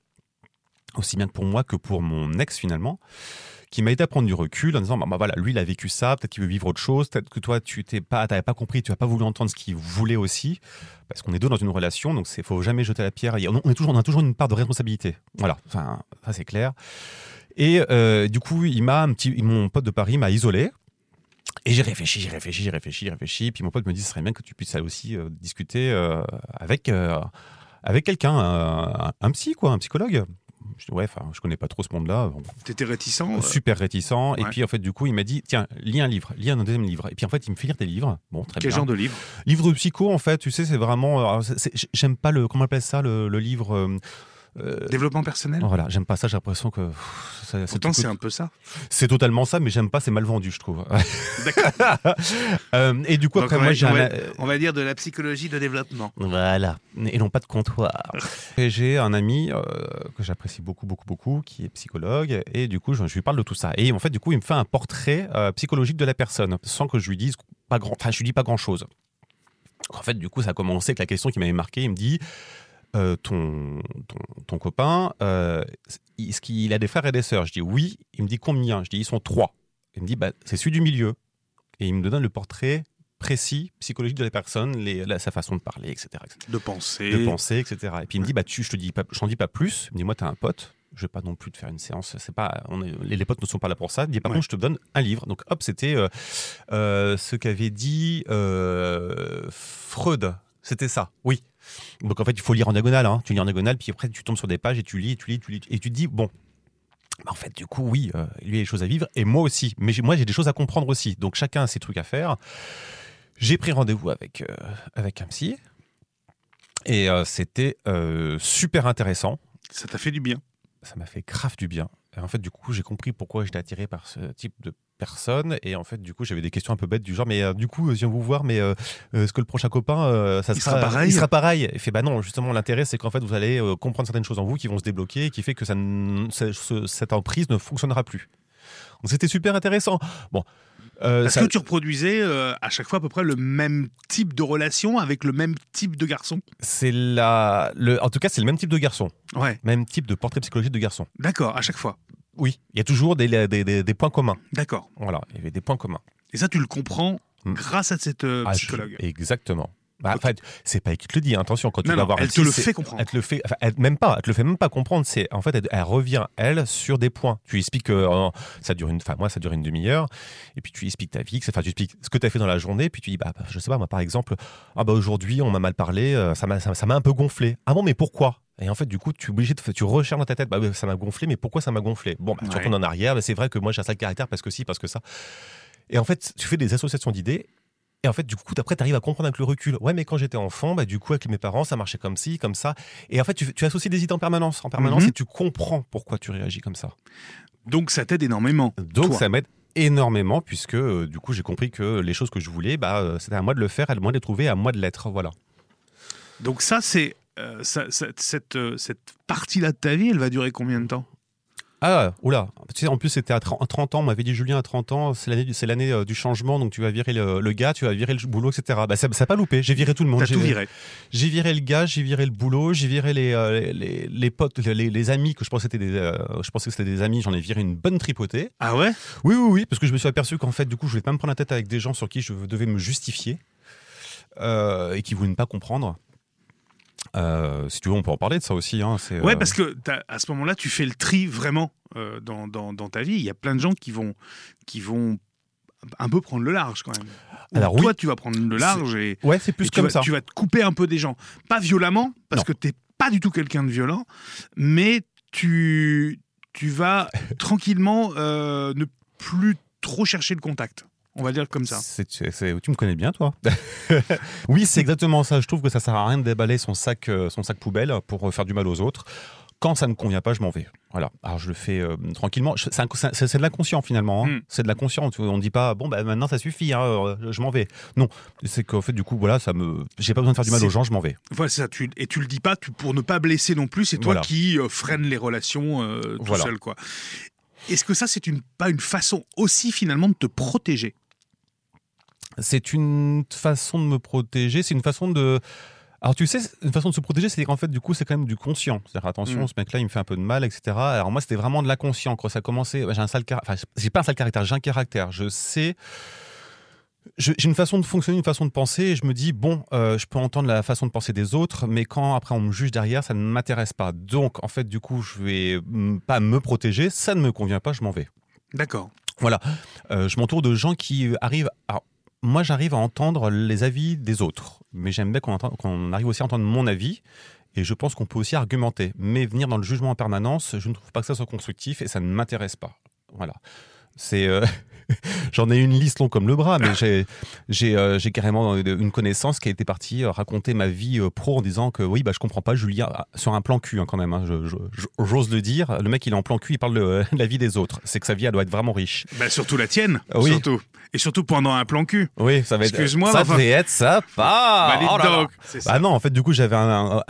aussi bien pour moi que pour mon ex finalement, qui m'a aidé à prendre du recul en disant bah, bah, voilà lui il a vécu ça, peut-être qu'il veut vivre autre chose, peut-être que toi tu t'es pas, t'avais pas compris, tu as pas voulu entendre ce qu'il voulait aussi, parce qu'on est deux dans une relation, donc c'est faut jamais jeter la pierre. On est toujours, on a toujours une part de responsabilité. Voilà, enfin ça c'est clair. Et euh, du coup, il m'a un petit, mon pote de Paris m'a isolé. Et j'ai réfléchi, j'ai réfléchi, j'ai réfléchi, j'ai réfléchi. Puis mon pote me dit, ce serait bien que tu puisses aller aussi euh, discuter euh, avec, avec quelqu'un, un, un psy, quoi, un psychologue. Je dis, ouais, je connais pas trop ce monde-là. Bon, T'étais réticent. super réticent. Et puis, en fait, du coup, il m'a dit, tiens, lis un livre, lis un deuxième livre. Et puis, en fait, il me fait lire des livres. Bon, très Quel bien. genre de livre? Livre de psycho, en fait, tu sais, c'est vraiment. J'aime pas le. Comment on appelle ça, le, le livre. Euh, Développement personnel voilà, j'aime pas ça, j'ai l'impression que. Pourtant, c'est un peu ça. c'est totalement ça, mais j'aime pas, c'est mal vendu, je trouve. D'accord. Euh, et du coup, Donc, après, on moi, j'ai on un. On va dire de la psychologie de développement. Voilà, et non pas de comptoir. Et j'ai un ami euh, que j'apprécie beaucoup, beaucoup, beaucoup, qui est psychologue, et du coup, je, je lui parle de tout ça. Et en fait, du coup, il me fait un portrait psychologique de la personne, sans que je lui dise pas grand, enfin, je lui dis pas grand chose. En fait, du coup, ça a commencé avec la question qui m'avait marqué. Il me dit euh, ton, ton, ton copain, euh, est-ce qu'il a des frères et des sœurs? Je dis oui. Il me dit combien? Je dis ils sont trois. Il me dit bah, c'est celui du milieu. Et il me donne le portrait précis, psychologique de la personne, les, la- sa façon de parler, etc. etc De penser. de penser, etc. Et puis il me dit, bah, tu, je te dis pas, je t'en dis pas plus. Il me dit, moi, t'as un pote. Je vais pas non plus te faire une séance. C'est pas, on est- les, les potes ne sont pas là pour ça. Il me dit, par Ouais. contre, je te donne un livre. Donc, hop, c'était euh, euh, ce qu'avait dit Freud. C'était ça. Oui. Donc, en fait, il faut lire en diagonale. Hein. Tu lis en diagonale, puis après, tu tombes sur des pages et tu lis, tu lis, tu lis, et tu te dis, bon. bah, en fait, du coup, oui, euh, lui a des choses à vivre et moi aussi. Mais moi, j'ai des choses à comprendre aussi. Donc, chacun a ses trucs à faire. J'ai pris rendez-vous avec, euh, avec un psy. Et euh, c'était euh, super intéressant. Ça t'a fait du bien. Ça m'a fait grave du bien. Et en fait, du coup, j'ai compris pourquoi j'étais attiré par ce type de personne. Et en fait, du coup, j'avais des questions un peu bêtes du genre, mais euh, du coup, je viens vous voir, mais euh, euh, est-ce que le prochain copain, euh, ça Il sera, sera pareil Il sera pareil? Il fait, bah non, justement, l'intérêt, c'est qu'en fait, vous allez euh, comprendre certaines choses en vous qui vont se débloquer et qui fait que ça, ce- cette emprise ne fonctionnera plus. Donc, c'était super intéressant. Bon. euh, Est-ce ça- que tu reproduisais euh, à chaque fois à peu près le même type de relation avec le même type de garçon? C'est la, le, en tout cas, c'est le même type de garçon. Ouais, Même type de portrait psychologique de garçon. d'accord, à chaque fois. Oui, il y a toujours des, des, des- des points communs. D'accord. Voilà, il y avait des points communs. Et ça, tu le comprends Mm. grâce à cette euh, Ah, je- psychologue. exactement. Bah, fait, c'est pas elle qui te le dit. hein. Attention, quand tu Non, vas non, voir elle te le fait comprendre. Elle te le fait, enfin, elle- même pas. Elle te le fait même pas comprendre. C'est en fait, elle, elle revient elle sur des points. Tu lui expliques que euh, ça dure une, enfin moi, ça dure une demi-heure. Et puis tu lui expliques ta vie, enfin tu expliques ce que tu as fait dans la journée. Puis tu dis, bah, bah, je sais pas, moi par exemple, ah bah aujourd'hui on m'a mal parlé, euh, ça m'a, ça, ça m'a un peu gonflé. Ah bon, mais pourquoi? Et en fait, du coup, tu es obligé de, tu recherches dans ta tête, bah ouais, ça m'a gonflé, mais pourquoi ça m'a gonflé? Bon, bah, tu Ouais. retournes en arrière. bah, c'est vrai que moi j'ai un sale caractère parce que si, parce que ça. Et en fait, tu fais des associations d'idées. Et en fait, du coup, après, tu arrives à comprendre avec le recul. Ouais, mais quand j'étais enfant, bah, du coup, avec mes parents, ça marchait comme ci, comme ça. Et en fait, tu, tu associes des idées en permanence, en permanence, Mhm. et tu comprends pourquoi tu réagis comme ça. Donc ça t'aide énormément. Donc, Toi. ça m'aide énormément, puisque euh, du coup, j'ai compris que les choses que je voulais, bah, euh, c'était à moi de le faire, à moi de les trouver, à moi de l'être. Voilà. Donc ça, c'est euh, ça- cette, euh, cette partie-là de ta vie, elle va durer combien de temps? Ah, oula. Tu sais, en plus, c'était à 30 30 ans. On m'avait dit, Julien, à 30 ans, c'est l'année du, c'est l'année euh, du changement, donc tu vas virer le, le gars, tu vas virer le boulot, etc. Bah, ça n'a pas loupé. J'ai viré tout le monde. T'as J'ai- tout viré. J'ai viré le gars, j'ai viré le boulot, j'ai viré les, euh, les, les potes, les, les amis que je pensais, des, euh, je pensais que c'était des amis, j'en ai viré une bonne tripotée. Ah ouais? Oui, oui, oui, parce que je me suis aperçu qu'en fait, du coup, je voulais pas me prendre la tête avec des gens sur qui je devais me justifier euh, et qui voulaient ne pas comprendre. Euh, si tu veux, on peut en parler de ça aussi. Hein, Ouais, euh, parce que à ce moment-là, tu fais le tri vraiment euh, dans, dans, dans ta vie. Il y a plein de gens qui vont, qui vont un peu prendre le large quand même. Alors, toi, oui. tu vas prendre le large et, Ouais, c'est plus et tu, comme vas, ça. tu vas te couper un peu des gens. Pas violemment, parce Non. que t'es pas du tout quelqu'un de violent, mais tu, tu vas tranquillement euh, ne plus trop chercher le contact. On va dire comme ça. tu me connais bien, toi. oui, c'est exactement ça. Je trouve que ça sert à rien de déballer son sac, euh, son sac poubelle pour faire du mal aux autres. Quand ça ne convient pas, je m'en vais. Voilà. Alors je le fais euh, tranquillement. C'est de l'inconscient finalement. Hein. Hmm. C'est de l'inconscient. On ne dit pas bon bah maintenant ça suffit, hein, euh, je m'en vais. Non, c'est qu'en fait du coup voilà ça me, j'ai pas besoin de faire du mal aux gens, je m'en vais. Voilà ça. Tu... Et tu le dis pas pour ne pas blesser non plus. C'est toi qui euh, freine les relations tout seul quoi. Est-ce que ça c'est une pas une façon aussi finalement de te protéger? C'est une façon de me protéger. C'est une façon de alors tu sais, une façon de se protéger, c'est qu'en fait, du coup, c'est quand même du conscient. C'est-à-dire, attention, mm. ce mec-là, il me fait un peu de mal, etc. Alors moi, c'était vraiment de l'inconscient. Quand ça a commencé, j'ai un sale caractère. Enfin, j'ai pas un sale caractère, j'ai un caractère. Je sais. J'ai une façon de fonctionner, une façon de penser, et je me dis, bon, euh, je peux entendre la façon de penser des autres, mais quand après on me juge derrière, ça ne m'intéresse pas. Donc, en fait, du coup, je vais pas me protéger, ça ne me convient pas, je m'en vais. D'accord. Voilà. Euh, je m'entoure de gens qui arrivent. Alors, moi, j'arrive à entendre les avis des autres, mais j'aime bien qu'on arrive aussi à entendre mon avis. Et je pense qu'on peut aussi argumenter. Mais venir dans le jugement en permanence, je ne trouve pas que ça soit constructif et ça ne m'intéresse pas. Voilà. C'est. Euh, J'en ai une liste longue comme le bras, mais j'ai euh, carrément une connaissance qui a été partie euh, raconter ma vie pro en disant que oui, bah, je comprends pas Julien, ah, sur un plan cul hein, quand même, hein, j'ose le dire. Le mec, il est en plan cul, il parle de, la vie des autres. C'est que sa vie, elle doit être vraiment riche. Bah, surtout la tienne, oui. surtout. Et surtout pendant un plan cul. Oui, ça va être. Excuse-moi, ça devait être ça. Bah, oh bah non, en fait, du coup, j'avais un,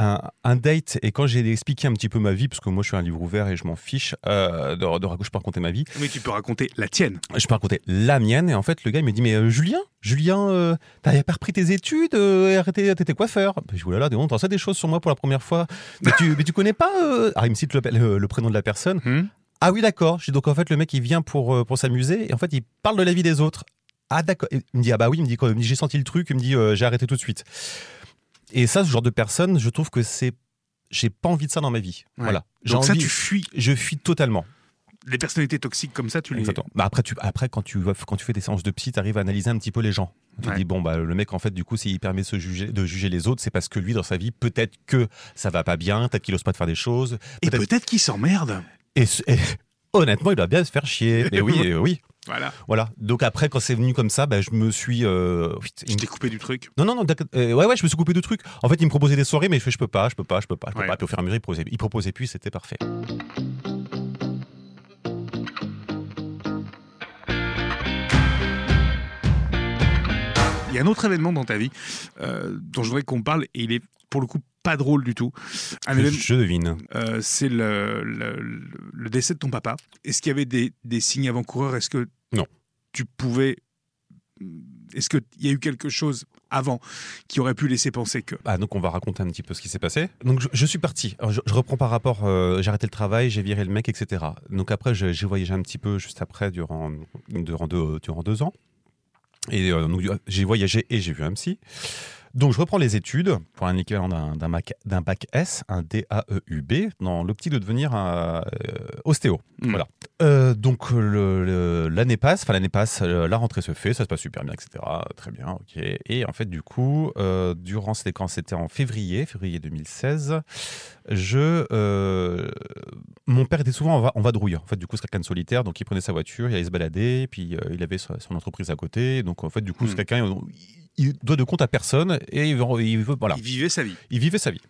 un, date et quand j'ai expliqué un petit peu ma vie, parce que moi, je suis un livre ouvert et je m'en fiche de, de, de, je peux raconter ma vie. Oui, tu peux raconter la tienne. Je peux raconter la mienne. Et en fait, le gars, il me dit Mais euh, Julien, Julien, euh, t'as pas repris tes études euh, arrêté, t'étais coiffeur. Je dis là, on ça des choses sur moi pour la première fois. Mais tu, mais tu connais pas euh... Alors, il me cite le, prénom de la personne. Hmm. Ah oui, d'accord. Donc en fait, le mec, il vient pour, pour s'amuser et en fait, il parle de la vie des autres. Ah d'accord. Il me dit Ah bah oui, il me dit, J'ai senti le truc, il me dit J'ai arrêté tout de suite. Et ça, ce genre de personne, je trouve que c'est. J'ai pas envie de ça dans ma vie. Voilà. Donc ça, tu fuis. Je fuis totalement les personnalités toxiques comme ça, tu les. Bah après, tu, après quand, tu, quand tu fais des séances de psy, tu arrives à analyser un petit peu les gens. Tu dis, bon, bah, le mec, en fait, du coup, s'il permet de, juger, de juger les autres, c'est parce que lui, dans sa vie, peut-être que ça va pas bien, peut-être qu'il ose pas de faire des choses. et peut-être qu'il s'emmerde. Et, honnêtement, il doit bien se faire chier. Mais oui, oui. Voilà. Voilà. Donc après, quand c'est venu comme ça, bah, je me suis. Euh... Tu t'es coupé du truc Non, non, non. Euh, ouais, ouais, je me suis coupé du truc. En fait, il me proposait des soirées, mais je fais, je peux pas, je peux pas, je peux pas, je peux pas. Puis au fur et à mesure, il proposait, il proposait plus, c'était parfait. Il y a un autre événement dans ta vie euh, dont je voudrais qu'on parle et il est pour le coup pas drôle du tout. je devine. Euh, c'est le, le, décès de ton papa. Est-ce qu'il y avait des, des signes avant-coureurs? Est-ce que non. tu pouvais est-ce qu'il y a eu quelque chose avant qui aurait pu laisser penser que ah, Donc on va raconter un petit peu ce qui s'est passé. Donc je, suis parti. je, reprends par rapport, euh, j'ai arrêté le travail, j'ai viré le mec, etc. Donc après j'ai voyagé un petit peu juste après durant, durant, deux, durant deux ans. Et euh, donc, j'ai voyagé et j'ai vu un psy. Donc, je reprends les études pour un équivalent d'un bac, S, un DAEUB, dans l'optique de devenir un euh, ostéo. Hmm. Voilà. Euh, donc, l'année passe, enfin, l'année passe, la rentrée se fait, ça se passe super bien, etc. Très bien, ok. Et en fait, du coup, durant, c'était quand c'était en février, février 2016, je, mon père était souvent en, vadrouille. En fait, du coup, c'est quelqu'un de solitaire, donc il prenait sa voiture, il allait se balader, puis il avait son, entreprise à côté. Donc, en fait, du coup, c'est hmm. quelqu'un, il doit de compte à personne et il veut, il veut, voilà. Il vivait sa vie. Il vivait sa vie.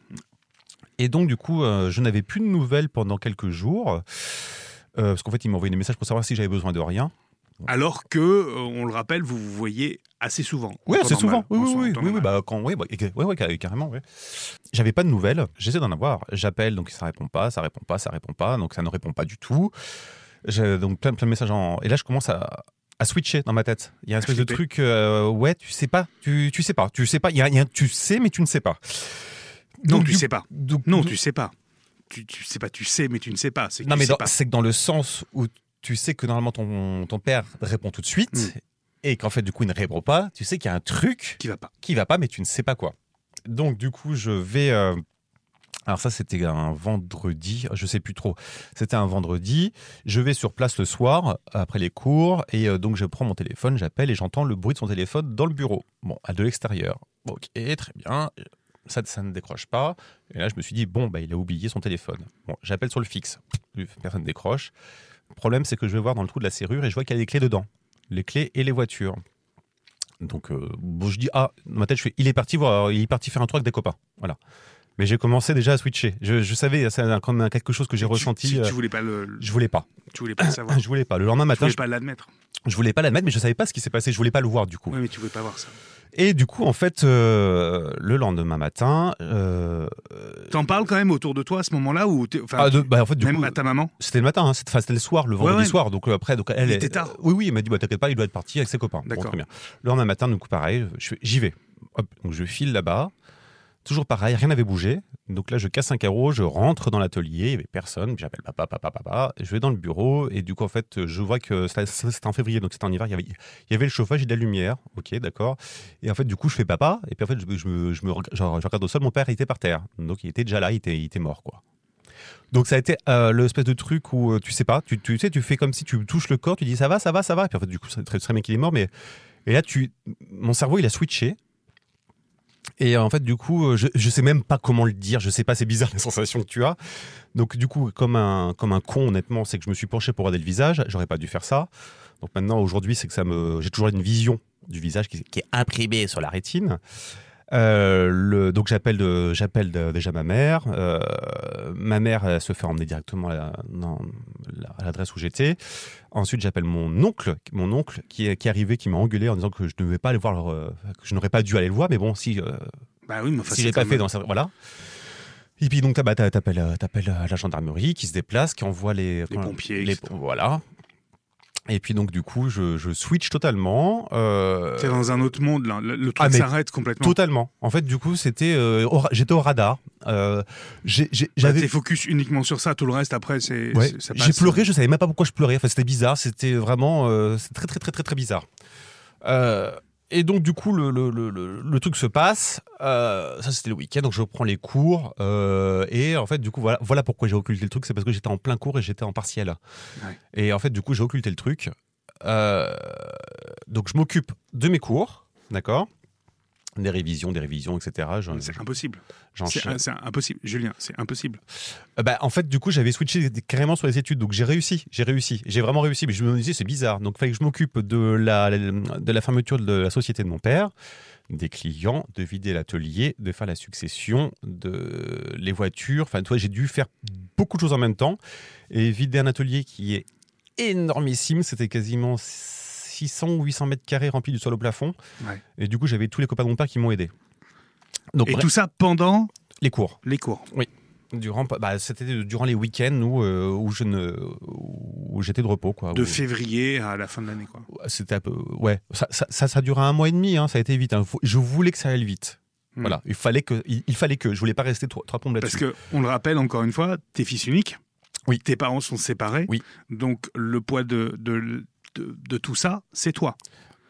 Et donc, du coup, euh, je n'avais plus de nouvelles pendant quelques jours. Euh, parce qu'en fait, il m'envoyait des messages pour savoir si j'avais besoin de rien. Alors que, euh, on le rappelle, vous vous voyez assez souvent. Oui, assez souvent. Oui, oui, oui, oui, bah, quand, oui, bah, ouais, carrément. J'avais pas de nouvelles. J'essaie d'en avoir. J'appelle, donc ça répond pas, ça répond pas, ça répond pas. Donc ça ne répond pas du tout. J'ai donc plein, plein de messages en. Et là, je commence à, à switcher dans ma tête. Il y a un espèce de truc, euh, ouais, tu sais pas, tu, tu sais pas, tu sais pas. Il y, a, tu sais, mais tu ne sais pas. Non, tu sais pas. non, tu sais pas. Tu, tu sais pas, tu sais, mais tu ne sais pas. Non, mais c'est que dans le sens où tu sais que normalement ton, ton père répond tout de suite hmm. et qu'en fait, du coup, il ne répond pas, tu sais qu'il y a un truc qui va pas. Qui va pas, mais tu ne sais pas quoi. Donc, du coup, je vais. Euh, alors ça, c'était un vendredi, je sais plus trop. C'était un vendredi. Je vais sur place le soir après les cours et euh, donc je prends mon téléphone, j'appelle et j'entends le bruit de son téléphone dans le bureau. Bon, à de l'extérieur. ok, très bien. Ça, ça ne décroche pas. Et là, je me suis dit bon, bah, il a oublié son téléphone. Bon, j'appelle sur le fixe. Personne ne décroche. Le problème, c'est que je vais voir dans le trou de la serrure et je vois qu'il y a des clés dedans. Les clés et les voitures. Donc, euh, bon, je dis, ah, dans ma tête, je fais, il est parti voir, il est parti faire un tour avec des copains. Voilà. Mais j'ai commencé déjà à switcher. Je, je savais, c'est comme un- quelque chose que j'ai Tu- ressenti. Tu, euh, tu voulais pas le, je voulais pas. tu voulais pas le savoir. Je voulais pas. Le lendemain tu matin, voulais je, pas l'admettre. je voulais pas l'admettre, mais je savais pas ce qui s'est passé. Je voulais pas le voir du coup. Oui, mais tu voulais pas voir ça. Et du coup, en fait, euh, le lendemain matin, euh, T'en parles quand même autour de toi à ce moment-là ou ah, de- tu- bah, en fait, du même coup, à ta maman. c'était le matin, hein, c'était, le soir, le vendredi ouais. soir. Donc euh, après, donc elle, était tard. oui, oui, il m'a dit, bah, t'inquiète pas, il doit être parti avec ses copains. Bon, D'accord. très bien. Le lendemain matin, du coup, pareil, j'y vais. Hop, donc je file là-bas. Toujours pareil, rien n'avait bougé. Donc là, je casse un carreau, je rentre dans l'atelier, il n'y avait personne. J'appelle papa, papa, papa. Je vais dans le bureau et du coup, en fait, je vois que c'était en février, donc c'était en hiver. Il y avait, il y avait le chauffage et de la lumière. Ok, d'accord. Et en fait, du coup, je fais papa. Et puis en fait, je, me, regarde au sol, mon père était par terre. Donc il était déjà là, il était, il était mort, quoi. Donc ça a été euh, l'espèce de truc où euh, tu sais pas, tu, sais, tu fais comme si tu touches le corps, tu dis ça va, ça va, ça va. Et puis en fait, du coup, c'est très, très bien qu'il est mort, mais et là, tu, mon cerveau, il a switché. Et en fait, du coup, euh, je, je sais même pas comment le dire. Je sais pas, c'est bizarre les sensations que tu as. Donc, du coup, comme un, comme un con, honnêtement, c'est que je me suis penché pour regarder le visage. J'aurais pas dû faire ça. Donc maintenant, aujourd'hui, c'est que ça me, j'ai toujours une vision du visage qui, qui est imprimée sur la rétine. Euh, le, donc j'appelle déjà ma mère. Euh, ma mère elle se fait emmener directement à la- l'adresse où j'étais. Ensuite j'appelle mon oncle, mon oncle qui est, qui est arrivé, qui m'a engueulé en disant que je ne devais pas aller voir, leur, euh, que je n'aurais pas dû aller le voir. Mais bon, si Bah oui, mais enfin, si j'ai pas fait même- dans sa... voilà. Et puis donc bah, t'appelles la gendarmerie qui se déplace, qui envoie les, Les pompiers, les- etc. voilà. Et puis donc du coup je, je switch totalement. euh, T'es dans un autre monde là. Le, le truc Ah, mais s'arrête complètement. Totalement. En fait, du coup, c'était, euh, au j'étais au radar. Euh, Bah, j'avais, T'es focus uniquement sur ça. Tout le reste après, c'est. ouais, j'ai pleuré. Je savais même pas pourquoi je pleurais. Enfin, c'était bizarre. C'était vraiment, euh, très, très, très, très, très bizarre. Euh, et donc, du coup, le, le, le, truc se passe. Euh, ça, c'était le week-end. Donc, je prends les cours. euh, et en fait, du coup, voilà, voilà pourquoi j'ai occulté le truc. C'est parce que j'étais en plein cours et j'étais en partiel. Ouais. Et en fait, du coup, j'ai occulté le truc. Euh, donc, je m'occupe de mes cours. D'accord? Des révisions, des révisions, etc. C'est impossible. C'est impossible. Julien, c'est impossible. Euh, bah, en fait, du coup, j'avais switché carrément sur les études, donc j'ai réussi, j'ai réussi, j'ai vraiment réussi. Mais je me disais, c'est bizarre. Donc, il fallait que je m'occupe de la, de la fermeture de la société de mon père, des clients, de vider l'atelier, de faire la succession, de les voitures. Enfin, toi, j'ai dû faire beaucoup de choses en même temps et vider un atelier qui est énormissime. C'était quasiment 600 ou 800 mètres carrés remplis du sol au plafond. Ouais. Et du coup, j'avais tous les copains de mon père qui m'ont aidé. Donc, Et bref, tout ça pendant les cours. les cours. Durant, bah, c'était durant les week-ends où, euh, où je ne, où j'étais de repos, quoi. De Où- février à la fin de l'année, quoi. C'était un peu, ouais. Ça, ça, ça, un mois et demi, hein, ça a été vite. hein. Je voulais que ça aille vite. Hmm. Voilà. Il fallait que, il, il fallait que, je voulais pas rester trois, trois plombes Parce là-dessus. que, on le rappelle encore une fois, t'es fils unique. Oui. Tes parents sont séparés. Oui. Donc, le poids de, de, de, de tout ça, c'est toi.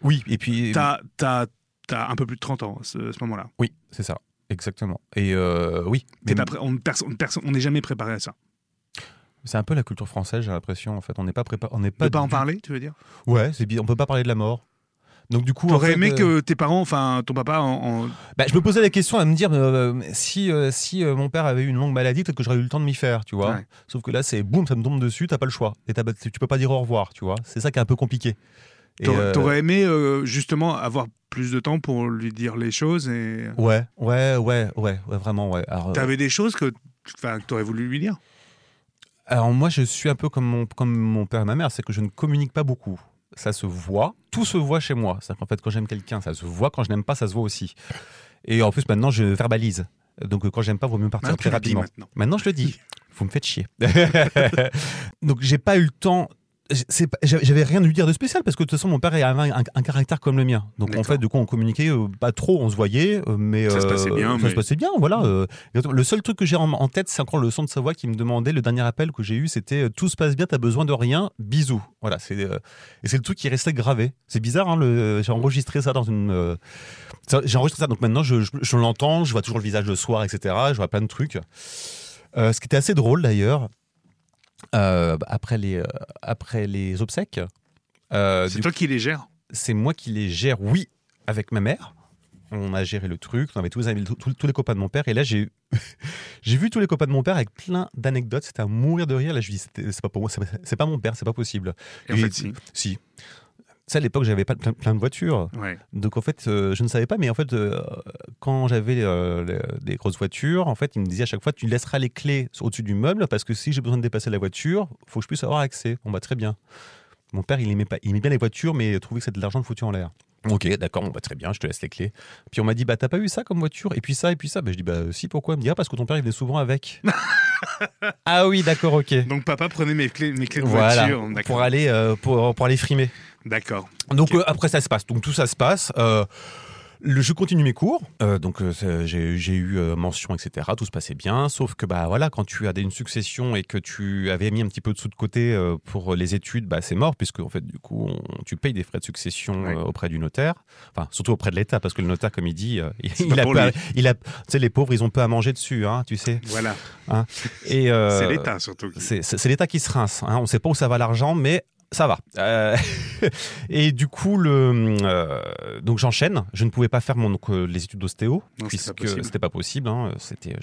Oui, et puis, T'as as, un peu plus de 30 ans à ce, ce moment-là. oui, c'est ça, exactement. Et euh, oui, mais pas on n'est jamais préparé à ça. c'est un peu la culture française, j'ai l'impression. En fait, on n'est pas préparé, on n'est Pas pas. de pas en parler, tu veux dire? Ouais, c'est. On peut pas parler de la mort. Donc du coup, en T'aurais fait, aimé euh, que tes parents, enfin ton papa, en, en- Bah, je me posais la question à me dire euh, si, euh, si euh, mon père avait eu une longue maladie, peut-être que j'aurais eu le temps de m'y faire, tu vois. Ouais. Sauf que là, c'est boum, ça me tombe dessus, t'as pas le choix. Et tu peux pas dire au revoir, tu vois. C'est ça qui est un peu compliqué. T'aurais euh, aimé euh, justement avoir plus de temps pour lui dire les choses et Ouais, ouais, ouais, ouais, ouais, vraiment, ouais. Alors, euh, t'avais des choses que, enfin, que t'aurais voulu lui dire? alors, moi, je suis un peu comme mon, comme mon père et ma mère, c'est que je ne communique pas beaucoup. Ça se voit, tout se voit chez moi. C'est qu'en fait, quand j'aime quelqu'un, ça se voit. Quand je n'aime pas, ça se voit aussi. Et en plus, maintenant, je verbalise. Donc, quand j'aime pas, vaut mieux partir Maintenant, très rapidement. maintenant. Maintenant, je le dis. Vous me faites chier. Donc, j'ai pas eu le temps. J'avais rien à lui dire de spécial parce que de toute façon, mon père avait un, un- un caractère comme le mien. Donc, en fait, du coup, on communiquait euh, pas trop, on se voyait, euh, mais. Ça se passait euh, bien, Ça mais- se passait bien, voilà. le seul truc que j'ai en, en tête, c'est encore le son de sa voix qui me demandait, le dernier appel que j'ai eu, c'était Tout se passe bien, t'as besoin de rien, bisous. Voilà, c'est. et c'est le truc qui restait gravé. C'est bizarre, hein, le- j'ai enregistré ça dans une. j'ai enregistré ça, donc maintenant, je, je- je l'entends, je vois toujours le visage le soir, etc. Je vois plein de trucs. Euh, ce qui était assez drôle d'ailleurs, après, les, euh, après les obsèques, euh, C'est toi qui les gères. c'est moi qui les gère, oui, avec ma mère. On a géré le truc. On avait tous les, amis- tous- tous les copains de mon père. Et là, j'ai vu tous les copains de mon père avec plein d'anecdotes. C'était à mourir de rire. Là, je me dis, c'est pas pour moi, c'est pas- mon père, c'est pas possible. Et en fait, si. Si. Ça, à l'époque, j'avais pas plein, plein de voitures. Ouais. Donc en fait, euh, je ne savais pas, mais en fait, euh, quand j'avais euh, des grosses voitures, en fait, il me disait à chaque fois, tu laisseras les clés au-dessus du meuble parce que si j'ai besoin de dépasser la voiture, faut que je puisse avoir accès. Bon bah très bien. Mon père, il aimait pas, il aimait bien les voitures, mais il trouvait que c'était de l'argent foutu en l'air. Ok, d'accord, bon, bah, très bien, je te laisse les clés. Puis on m'a dit, bah t'as pas eu ça comme voiture? Et puis ça, et puis ça. Bah, je dis, bah si, pourquoi? Il me dit, ah, parce que ton père, il venait souvent avec. ah oui, d'accord, ok. Donc papa prenait mes clés, mes clés de Voilà, voiture. pour aller, euh, pour, pour aller frimer. D'accord. Donc euh, après ça se passe. Donc tout ça se passe. Euh, le- je continue mes cours, Euh, donc euh, j'ai eu euh, mention, etc. Tout se passait bien, sauf que bah voilà, quand tu as une succession et que tu avais mis un petit peu de sous de côté pour les études, bah c'est mort puisque en fait du coup on- tu payes des frais de succession auprès du notaire, enfin surtout auprès de l'État parce que le notaire comme il dit, il, a pour peu à- lui. il a, tu sais les pauvres ils ont peu à manger dessus, hein, tu sais. Voilà. Et euh, C'est l'État surtout. qui- c'est l'État qui se rince. Hein. On ne sait pas où ça va l'argent, mais ça va. Euh, et du coup, le, euh, donc j'enchaîne. Je ne pouvais pas faire mon, donc, euh, les études d'ostéo puisque c'était pas possible. hein. C'était,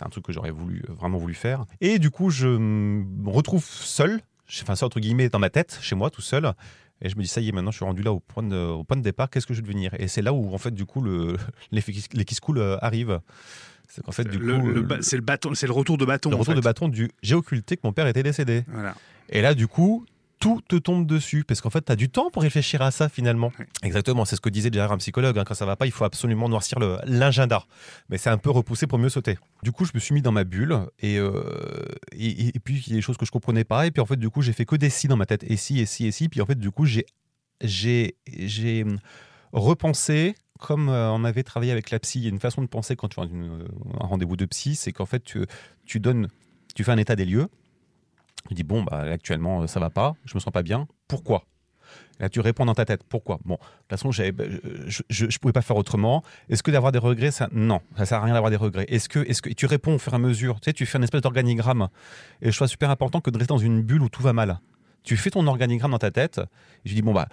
un truc que j'aurais voulu vraiment voulu faire. Et du coup, je me retrouve seul, enfin ça entre guillemets dans ma tête, chez moi, tout seul. Et je me dis ça y est, maintenant je suis rendu là au point de, au point de départ. Qu'est-ce que je vais devenir? Et c'est là où en fait du coup le les, les kiss cool euh, arrive. C'est qu'en fait du Le- coup le c'est le bâton, c'est le retour de bâton. le retour fait. de bâton du j'ai occulté que mon père était décédé. Voilà. Et là, du coup, tout te tombe dessus. Parce qu'en fait, tu as du temps pour réfléchir à ça, finalement. Exactement, c'est ce que disait déjà un psychologue. hein, quand ça va pas, il faut absolument noircir l'agenda. Mais c'est un peu repoussé pour mieux sauter. Du coup, je me suis mis dans ma bulle. Et, euh, et, et puis, il y a des choses que je comprenais pas. Et puis, en fait, du coup, j'ai fait que des si dans ma tête. Et si, et si, et si. Puis, en fait, du coup, j'ai hum, repensé comme euh, on avait travaillé avec la psy, il y a une façon de penser quand tu as une- un rendez-vous de psy, c'est qu'en fait tu, tu donnes, tu fais un état des lieux, tu dis bon bah actuellement euh, ça va pas, je me sens pas bien, pourquoi? Là tu réponds dans ta tête, pourquoi? Bon, de toute façon bah, je, je pouvais pas faire autrement. Est-ce que d'avoir des regrets, ça non, ça sert à rien d'avoir des regrets. Est-ce que, est-ce que tu réponds au fur et à mesure, tu fais une espèce d'organigramme. Et je trouve super important que de rester dans une bulle où tout va mal. Tu fais ton organigramme dans ta tête. Et je dis bon bah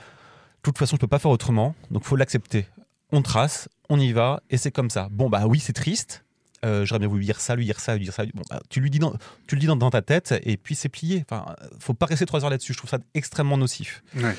de toute façon, je peux pas faire autrement, donc faut l'accepter. On trace, on y va, et c'est comme ça. Bon, bah oui, c'est triste. Euh, J'aurais bien voulu dire ça, lui dire ça, lui dire ça. Bon, bah, tu, lui dis dans, tu le dis dans, dans ta tête, et puis c'est plié. Enfin, faut pas rester trois heures là-dessus. Je trouve ça extrêmement nocif. Ouais.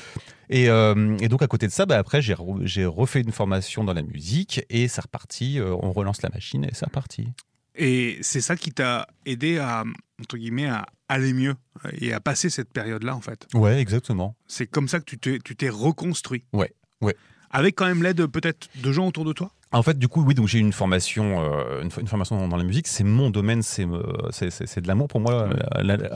Et, euh, et donc, à côté de ça, bah, après, j'ai re- j'ai refait une formation dans la musique, et c'est reparti. euh, on relance la machine, et c'est reparti. Et c'est ça qui t'a aidé à entre guillemets à aller mieux et à passer cette période-là en fait. Ouais, exactement. C'est comme ça que tu t'es tu t'es reconstruit. Ouais, ouais. Avec quand même l'aide peut-être de gens autour de toi? En fait, du coup, oui, donc j'ai eu une formation, euh, une, une formation dans, la musique. C'est mon domaine, c'est euh, c'est- de l'amour pour moi.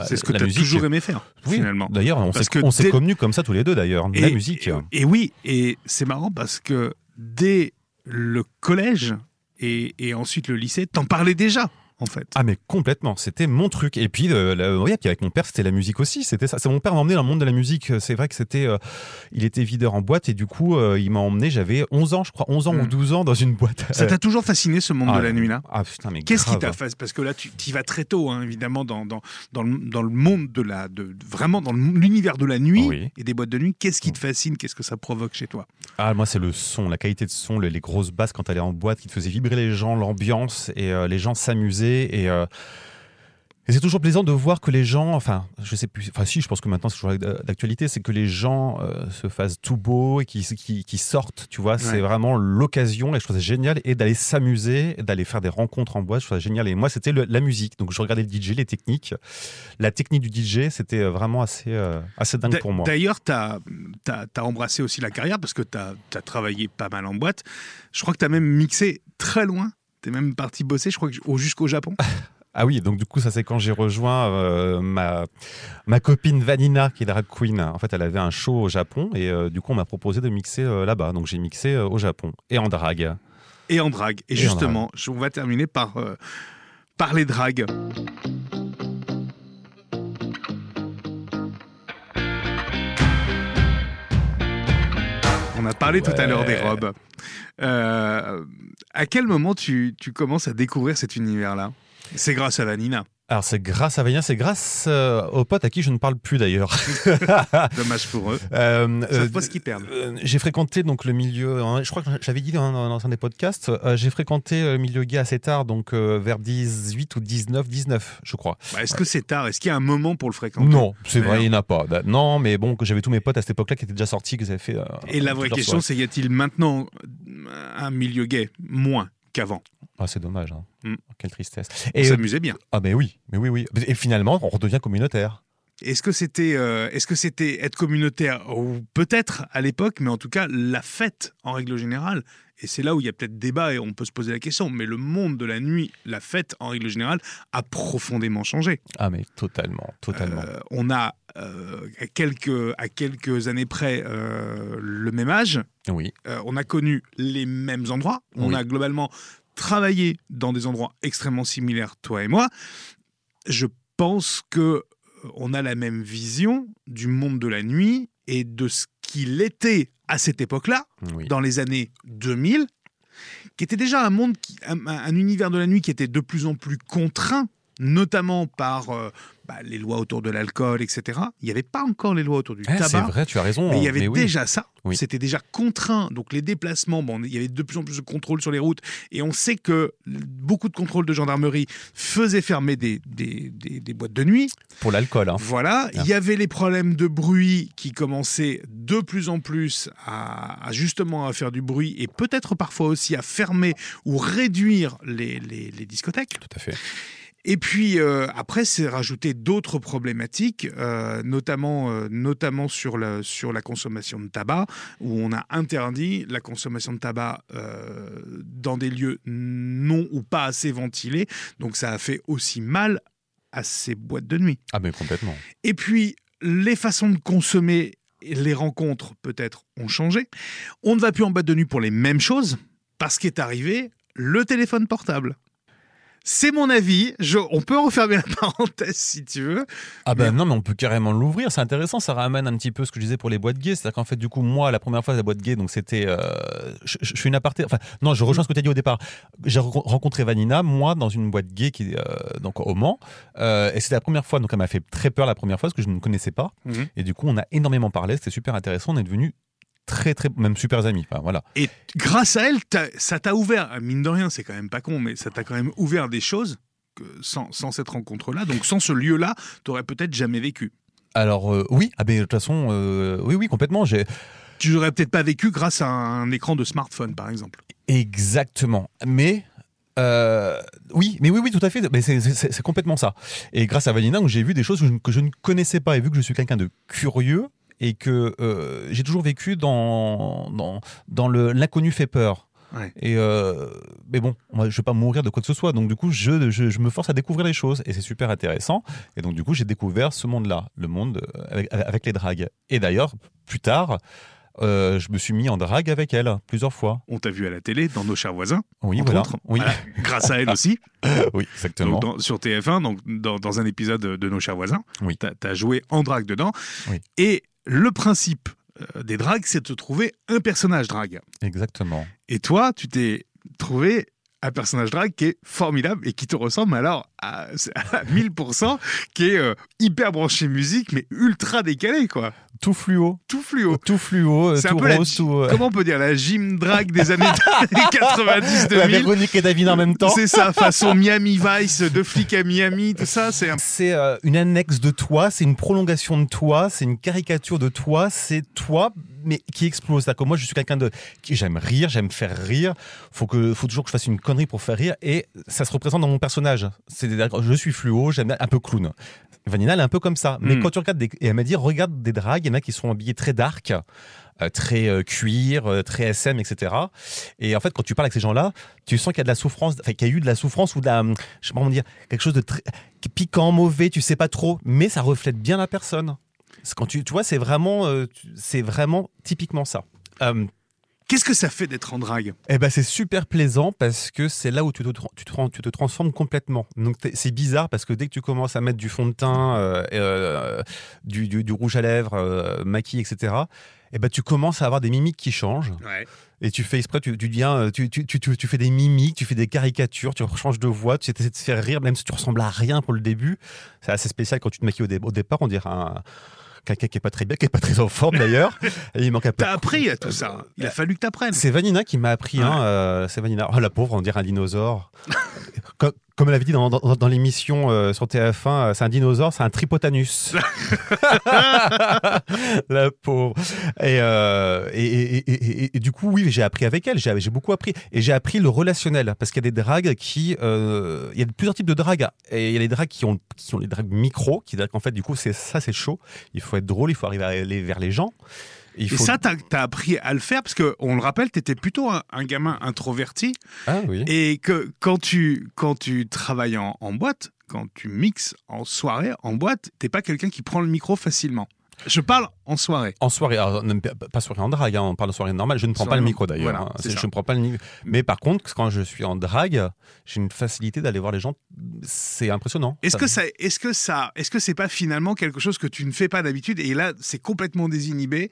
C'est ce que tu as musique. toujours aimé faire Oui, finalement. D'ailleurs, on s'est que on s'est dès- connus comme ça tous les deux d'ailleurs. La musique. Et, et oui, et c'est marrant parce que dès le collège et, et ensuite le lycée, t'en parlais déjà en fait. Ah mais complètement, c'était mon truc. Et puis, euh, la- ouais, puis avec mon père, c'était la musique aussi. C'était ça. C'est mon père m'a emmené dans le monde de la musique. C'est vrai que c'était, euh, il était videur en boîte et du coup, euh, il m'a emmené. J'avais 11 ans, je crois, 11 ans ou 12 ans dans une boîte. Ça t'a toujours fasciné ce monde ah, de la nuit là? Ah putain, mais Qu'est-ce qui t'a fait Parce que là, tu y vas très tôt, hein, évidemment, dans, dans, dans, le, dans le monde de la. De, vraiment dans l'univers de la nuit Oui. et des boîtes de nuit. Qu'est-ce qui te fascine? Qu'est-ce que ça provoque chez toi? Ah, moi, c'est le son, la qualité de son, le- les grosses basses quand elle est en boîte qui te faisaient vibrer les gens, l'ambiance et euh, les gens Et, euh, et c'est toujours plaisant de voir que les gens, enfin, je sais plus, enfin, si, je pense que maintenant c'est toujours d'actualité, c'est que les gens euh, se fassent tout beau et qui, qui, qui sortent, tu vois. C'est vraiment l'occasion et je trouve ça génial. Et d'aller s'amuser, d'aller faire des rencontres en boîte, je trouve ça génial. Et moi, c'était la musique. Donc, je regardais le DJ, les techniques. La technique du DJ, c'était euh, vraiment assez, euh, assez dingue pour moi. D'ailleurs, tu as, embrassé aussi la carrière parce que tu as, travaillé pas mal en boîte. Je crois que tu as même mixé très loin. Tu es même parti bosser, je crois, jusqu'au Japon. Ah oui, donc du coup, ça c'est quand j'ai rejoint euh, ma, ma copine Vanina, qui est drag queen. En fait, elle avait un show au Japon et euh, du coup, on m'a proposé de mixer euh, là-bas. Donc j'ai mixé au Japon et en drag. et en drague. Et, Et en justement, on va terminer par, par les dragues. A parlé tout à l'heure des robes. Euh, à quel moment tu, tu commences à découvrir cet univers-là? C'est grâce à Vanina. Alors c'est grâce à Vanina, c'est grâce euh, aux potes à qui je ne parle plus d'ailleurs. Dommage pour eux. Euh, euh, pas ce qu'ils perdent. euh, j'ai fréquenté donc le milieu, hein, je crois que j'avais dit dans, dans un des podcasts, euh, j'ai fréquenté le milieu gay assez tard, donc vers 18 ou 19, 19 je crois. Bah, Est-ce que c'est tard? Est-ce qu'il y a un moment pour le fréquenter? Non, c'est vrai, il n'y en a pas. Da- Non, mais bon, que j'avais tous mes potes à cette époque-là qui étaient déjà sortis, qu'ils avaient fait. Et la vraie question, c'est y a-t-il maintenant un milieu gay? Moins qu'avant Ah, c'est dommage. hein. Mm. Quelle tristesse. On Et, euh, s'amusait bien. ah, mais oui, mais oui, oui. Et finalement, on redevient communautaire. Est-ce que c'était euh, est-ce que c'était être communautaire ou peut-être à l'époque, mais en tout cas la fête en règle générale. Et c'est là où il y a peut-être débat et on peut se poser la question. Mais le monde de la nuit, la fête en règle générale, a profondément changé. Ah, mais totalement, totalement. Euh, on a euh, à quelques à quelques années près euh, le même âge. oui, on a connu les mêmes endroits. On Oui. a globalement travaillé dans des endroits extrêmement similaires, toi et moi. Je pense que on a la même vision du monde de la nuit et de ce qu'il était à cette époque-là, oui. dans les années 2000, qui était déjà un monde, qui- un, un univers de la nuit qui était de plus en plus contraint, notamment par euh, bah, les lois autour de l'alcool, etc. Il n'y avait pas encore les lois autour du c'est tabac. vrai, tu as raison. Mais il y avait déjà ça. Oui. C'était déjà contraint. Donc les déplacements, bon, il y avait de plus en plus de contrôles sur les routes. Et on sait que beaucoup de contrôles de gendarmerie faisaient fermer des, des, des- des boîtes de nuit. Pour l'alcool. Hein. Voilà. Ah. Il y avait les problèmes de bruit qui commençaient de plus en plus à, à justement à faire du bruit et peut-être parfois aussi à fermer ou réduire les, les- les discothèques. Tout à fait. Et puis euh, après, c'est rajouter d'autres problématiques, euh, notamment, euh, notamment sur, la, sur la consommation de tabac, où on a interdit la consommation de tabac dans des lieux non ou pas assez ventilés. Donc ça a fait aussi mal à ces boîtes de nuit. Ah, mais complètement. Et puis, les façons de consommer, les rencontres peut-être ont changé. On ne va plus en boîte de nuit pour les mêmes choses, parce qu'est arrivé le téléphone portable. C'est mon avis. Je, on peut refermer la parenthèse si tu veux. Ah ben Mais- non, mais on peut carrément l'ouvrir. C'est intéressant. Ça ramène un petit peu ce que je disais pour les boîtes gays. C'est-à-dire qu'en fait, du coup, moi, la première fois la boîte gay, donc c'était, euh, je, je fais une aparté. Enfin, non, je rejoins ce que tu as dit au départ. J'ai re- rencontré Vanina, moi, dans une boîte gay qui, est, euh, donc au Mans, Euh, et c'était la première fois. Donc, elle m'a fait très peur la première fois parce que je ne connaissais pas. Mhm. Et du coup, on a énormément parlé. C'était super intéressant. On est devenus très, très, même super amis. Enfin, voilà. Et grâce à elle, ça t'a ouvert, mine de rien, c'est quand même pas con, mais ça t'a quand même ouvert des choses que sans, sans cette rencontre-là. Donc sans ce lieu-là, t'aurais peut-être jamais vécu. Alors euh, oui, ah ben, de toute façon, euh, oui, oui, complètement. J'ai Tu n'aurais peut-être pas vécu grâce à un écran de smartphone, par exemple. Exactement. Mais euh, oui, mais oui, oui, tout à fait. Mais c'est- complètement ça. Et grâce à Vanina, j'ai vu des choses que je, ne- que je ne connaissais pas, et vu que je suis quelqu'un de curieux et que euh, j'ai toujours vécu dans dans, dans le l'inconnu fait peur. Ouais. Et euh, mais bon, moi, je vais pas mourir de quoi que ce soit. Donc du coup, je, je, je me force à découvrir les choses et c'est super intéressant. Et donc du coup, j'ai découvert ce monde-là, le monde euh, avec, avec les dragues. Et d'ailleurs, plus tard, euh, je me suis mis en drague avec elle plusieurs fois. On t'a vu à la télé, dans Nos chers voisins, Oui, voilà. autres. Oui, Voilà. grâce à elle aussi. oui, exactement. Donc, dans- sur TF1, donc, dans, dans un épisode de Nos chers voisins. Oui. Tu as, joué en drague dedans. Oui. Et le principe euh, des dragues, c'est de trouver un personnage drague. Exactement. Et toi, tu t'es trouvé un personnage drague qui est formidable et qui te ressemble alors à, à 1000%, qui est euh, hyper branché musique, mais ultra décalé, quoi. Tout fluo. Tout fluo. Tout fluo, euh, C'est un tout peu la- tout. euh, Comment on peut dire la gym drague des années La 90-2000 Véronique et David en même temps. C'est ça, façon Miami Vice, de flic à Miami, tout ça, c'est un... C'est euh, une annexe de toi, c'est une prolongation de toi, c'est une caricature de toi, c'est toi, mais qui explose. Que moi, je suis quelqu'un de qui j'aime rire, j'aime faire rire. Faut que, faut toujours que je fasse une connerie pour faire rire, et ça se représente dans mon personnage. C'est je suis fluo, j'aime un peu clown. Vanina, elle est un peu comme ça. Mais Mm. quand tu regardes des, et elle m'a dit, regarde des dragues, il y en a qui sont habillés très dark. euh, très euh, cuir, euh, très SM, etc. Et en fait, quand tu parles avec ces gens-là, tu sens qu'il y a de la souffrance, enfin qu'il y a eu de la souffrance ou de la, je sais pas comment dire, quelque chose de très piquant, mauvais, tu sais pas trop, mais ça reflète bien la personne. Quand tu, tu vois, c'est vraiment, euh, c'est vraiment typiquement ça. Euh, Qu'est-ce que ça fait d'être en drague? Eh ben, c'est super plaisant parce que c'est là où tu te, tu te, tu te transformes complètement. Donc, c'est bizarre parce que dès que tu commences à mettre du fond de teint, euh, euh, du, du, du, rouge à lèvres, euh, maquille, etc., eh ben, tu commences à avoir des mimiques qui changent. Ouais. Et tu fais exprès, tu, tu, deviens, tu, tu, tu, tu fais des mimiques, tu fais des caricatures, tu changes de voix, tu essaies de te faire rire, même si tu ressembles à rien pour le début. C'est assez spécial quand tu te maquilles au, dé au départ, on dirait un quelqu'un qui est pas très bien, qui est pas très en forme d'ailleurs. il manque un peu. T'as appris à tout ça. Il a fallu que t'apprennes. C'est Vanina qui m'a appris. Hein, euh, c'est Vanina. Oh la pauvre, on dirait un dinosaure. comme elle avait dit dans, dans, l'émission euh, sur TF1, euh, c'est un dinosaure, c'est un tripotanus. la pauvre. Euh, et, et, et, et, du coup, oui, j'ai appris avec elle, j'ai beaucoup appris. Et j'ai appris le relationnel, parce qu'il y a des dragues qui... il y a plusieurs types de dragues. Et il y a les dragues qui ont, qui ont les dragues micro, qui en fait, du coup, c'est ça, c'est chaud. Il faut être drôle, il faut arriver à aller vers les gens. Et ça, tu as, appris à le faire parce qu'on le rappelle, tu étais plutôt un, gamin introverti. Ah oui. Et que quand tu, quand tu travailles en, boîte, quand tu mixes en soirée, en boîte, t'es pas quelqu'un qui prend le micro facilement. Je parle en soirée. En soirée, alors, pas soirée en drague, hein, on parle de soirée normale. Je ne prends pas le micro d'ailleurs. Hein. je ne prends pas le micro. Mais par contre, quand je suis en drague, j'ai une facilité d'aller voir les gens. C'est impressionnant. Est-ce que ça, est-ce que ça, est-ce que c'est pas finalement quelque chose que tu ne fais pas d'habitude? Et là c'est complètement désinhibé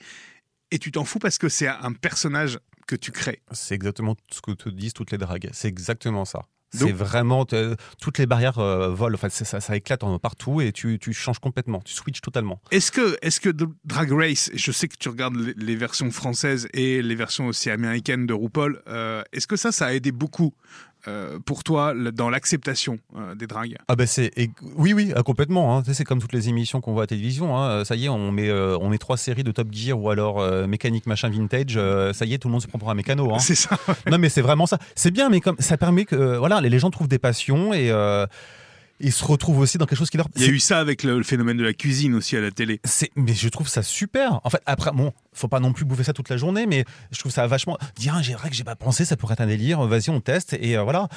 et tu t'en fous parce que c'est un personnage que tu crées. C'est exactement ce que te disent toutes les dragues. C'est exactement ça. C'est vraiment toutes les barrières euh, volent. Enfin, ça, ça, éclate partout et tu, tu, changes complètement. Tu switches totalement. Est-ce que, est que Drag Race, je sais que tu regardes les, versions françaises et les versions aussi américaines de RuPaul, euh, est-ce que ça, ça a aidé beaucoup euh, pour toi dans l'acceptation euh, des dragues Ah ben c'est oui oui ah, complètement. Hein. C'est comme toutes les émissions qu'on voit à télévision. Hein. Ça y est, on met euh, on met trois séries de Top Gear ou alors mécanique machin vintage. ça y est, tout le monde se prend pour un mécano. Hein. C'est ça. non mais c'est vraiment ça. C'est bien, mais comme ça permet que voilà les gens trouvent des passions et ils se retrouvent aussi dans quelque chose qui leur. Il y a eu ça avec le, phénomène de la cuisine aussi à la télé. C'est, mais je trouve ça super. En fait, après, bon, faut pas non plus bouffer ça toute la journée, mais je trouve ça vachement. Dire, j'ai vrai que j'ai pas pensé, ça pourrait être un délire. Vas-y, on teste et euh, voilà.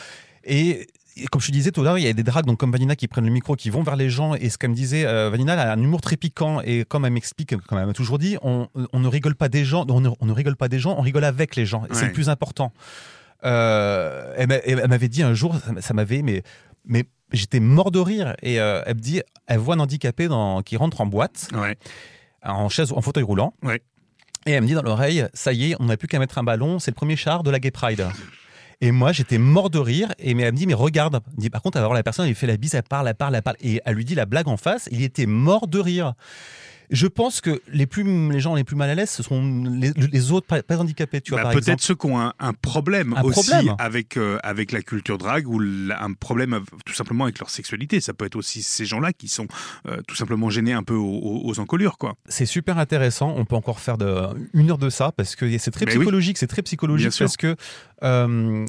Et comme je disais tout à l'heure, il y a des drags donc comme Vanina qui prennent le micro, qui vont vers les gens. Et ce qu'elle me disait, euh, Vanina a un humour très piquant. Et comme elle m'explique, comme elle m'a toujours dit, on, on, ne rigole pas des gens, on ne, on ne, rigole pas des gens, on rigole avec les gens. C'est le plus important. Euh, elle m'avait dit un jour, ça m'avait mais mais j'étais mort de rire. Et euh, elle me dit, elle voit un handicapé dans, qui rentre en boîte, en chaise, en fauteuil roulant. Et elle me dit dans l'oreille, ça y est, on n'a plus qu'à mettre un ballon, c'est le premier char de la Gay Pride. Et moi, j'étais mort de rire. Et mais elle me dit, mais regarde. dit, par contre, alors la personne, elle fait la bise, elle parle, elle parle, elle parle. Et elle lui dit la blague en face. Il était mort de rire. Je pense que les, plus, les gens les plus mal à l'aise, ce sont les, autres pas, handicapés. Tu vois, bah, peut-être ceux qui ont un, problème aussi Avec, euh, avec la culture drague ou un problème tout simplement avec leur sexualité. Ça peut être aussi ces gens-là qui sont euh, tout simplement gênés un peu aux, encolures. quoi. C'est super intéressant. On peut encore faire de, une heure de ça parce que c'est très psychologique. C'est très psychologique parce que. Euh,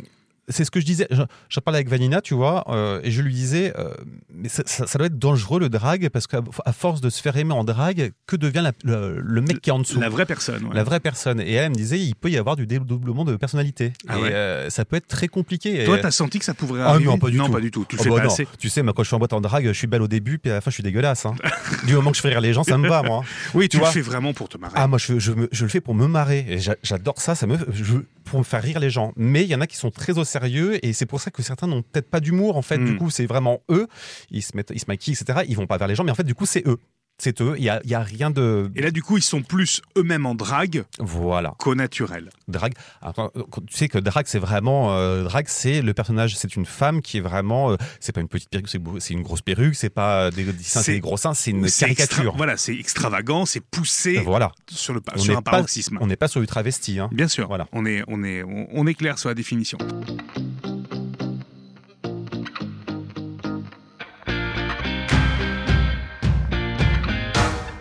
c'est ce que je disais. J'en parlais avec Vanina, tu vois, euh, et je lui disais, euh, mais ça, doit être dangereux le drag parce qu'à force de se faire aimer en drag, que devient le, mec qui est en dessous? La vraie personne. La vraie personne. Et elle, me disait, il peut y avoir du dédoublement de personnalité. Ah et euh, ça peut être très compliqué. Toi, t'as senti que ça pouvait arriver ah non, pas du tout. Pas du tout. Tu le oh, fais bah Tu sais, moi, quand je suis en boîte en drag, je suis belle au début, puis à la fin, je suis dégueulasse. Hein. du moment que je fais rire les gens, ça me va, moi. Oui, tu, le fais vraiment pour te marrer. Ah, moi, je, je, le fais pour me marrer. Et j'adore ça. Ça me, pour me faire rire les gens. Mais il y en a qui sont très au sérieux et c'est pour ça que certains n'ont peut-être pas d'humour en fait. Du hmm. coup, c'est vraiment eux. Ils se mettent, ils se maquillent, etc. Ils vont pas vers les gens, mais en fait, du coup, c'est eux c'est eux. Il y a, y a, rien de. Et là, du coup, ils sont plus eux-mêmes en drague. Voilà. Qu'au naturel. Drague. tu sais que drague, c'est vraiment. Euh, drague, c'est le personnage, c'est une femme qui est vraiment. Euh, c'est pas une petite perruque, c'est une grosse perruque, c'est pas des, seins, c'est des gros seins, c'est une caricature. voilà, c'est extravagant, c'est poussé. Voilà. Sur, le, sur un paroxysme. on n'est pas sur du travesti. Hein. Bien sûr. Voilà. On est, on, est, on est clair sur la définition.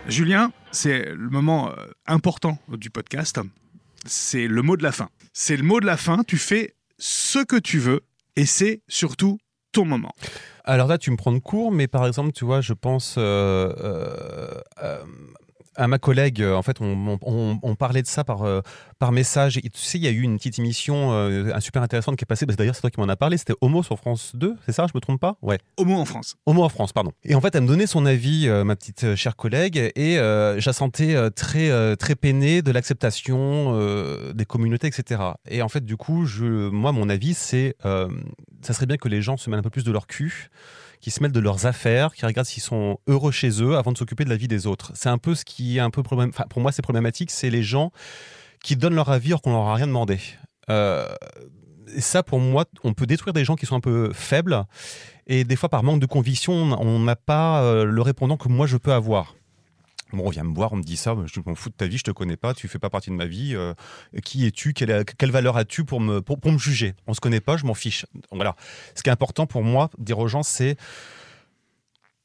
Julien, c'est le moment euh, important du podcast. C'est le mot de la fin. C'est le mot de la fin. Tu fais ce que tu veux et c'est surtout ton moment. Alors là, tu me prends de court, mais par exemple, tu vois, je pense euh, euh, à ma collègue. En fait, on, on, on parlait de ça par, euh, par message. Et tu sais, il y a eu une petite émission euh, super intéressante qui est passée. Bah, D'ailleurs, c'est toi qui m'en as parlé. C'était Homo sur France 2, c'est ça Je me trompe pas? Ouais. Homo en France. Homo en France, pardon. Et en fait, elle me donnait son avis, euh, ma petite euh, chère collègue, et euh, je la sentais euh, très, euh, très peinée de l'acceptation euh, des communautés, etc. Et en fait, du coup, je, moi, mon avis, c'est euh, ça serait bien que les gens se mêlent un peu plus de leur cul qui se mêlent de leurs affaires, qui regardent s'ils sont heureux chez eux avant de s'occuper de la vie des autres. C'est un peu ce qui est un peu problème. Pour moi, c'est problématique. C'est les gens qui donnent leur avis alors qu'on leur a rien demandé. Euh, et ça, pour moi, on peut détruire des gens qui sont un peu faibles. Et des fois, par manque de conviction, on n'a pas euh, le répondant que moi, je peux avoir. Bon, on vient me voir, on me dit ça, je m'en fous de ta vie, je te connais pas, tu fais pas partie de ma vie. euh, qui es-tu quelle, valeur as-tu pour me, pour, pour me juger? On se connaît pas, je m'en fiche. Voilà. Ce qui est important pour moi, dire aux gens, c'est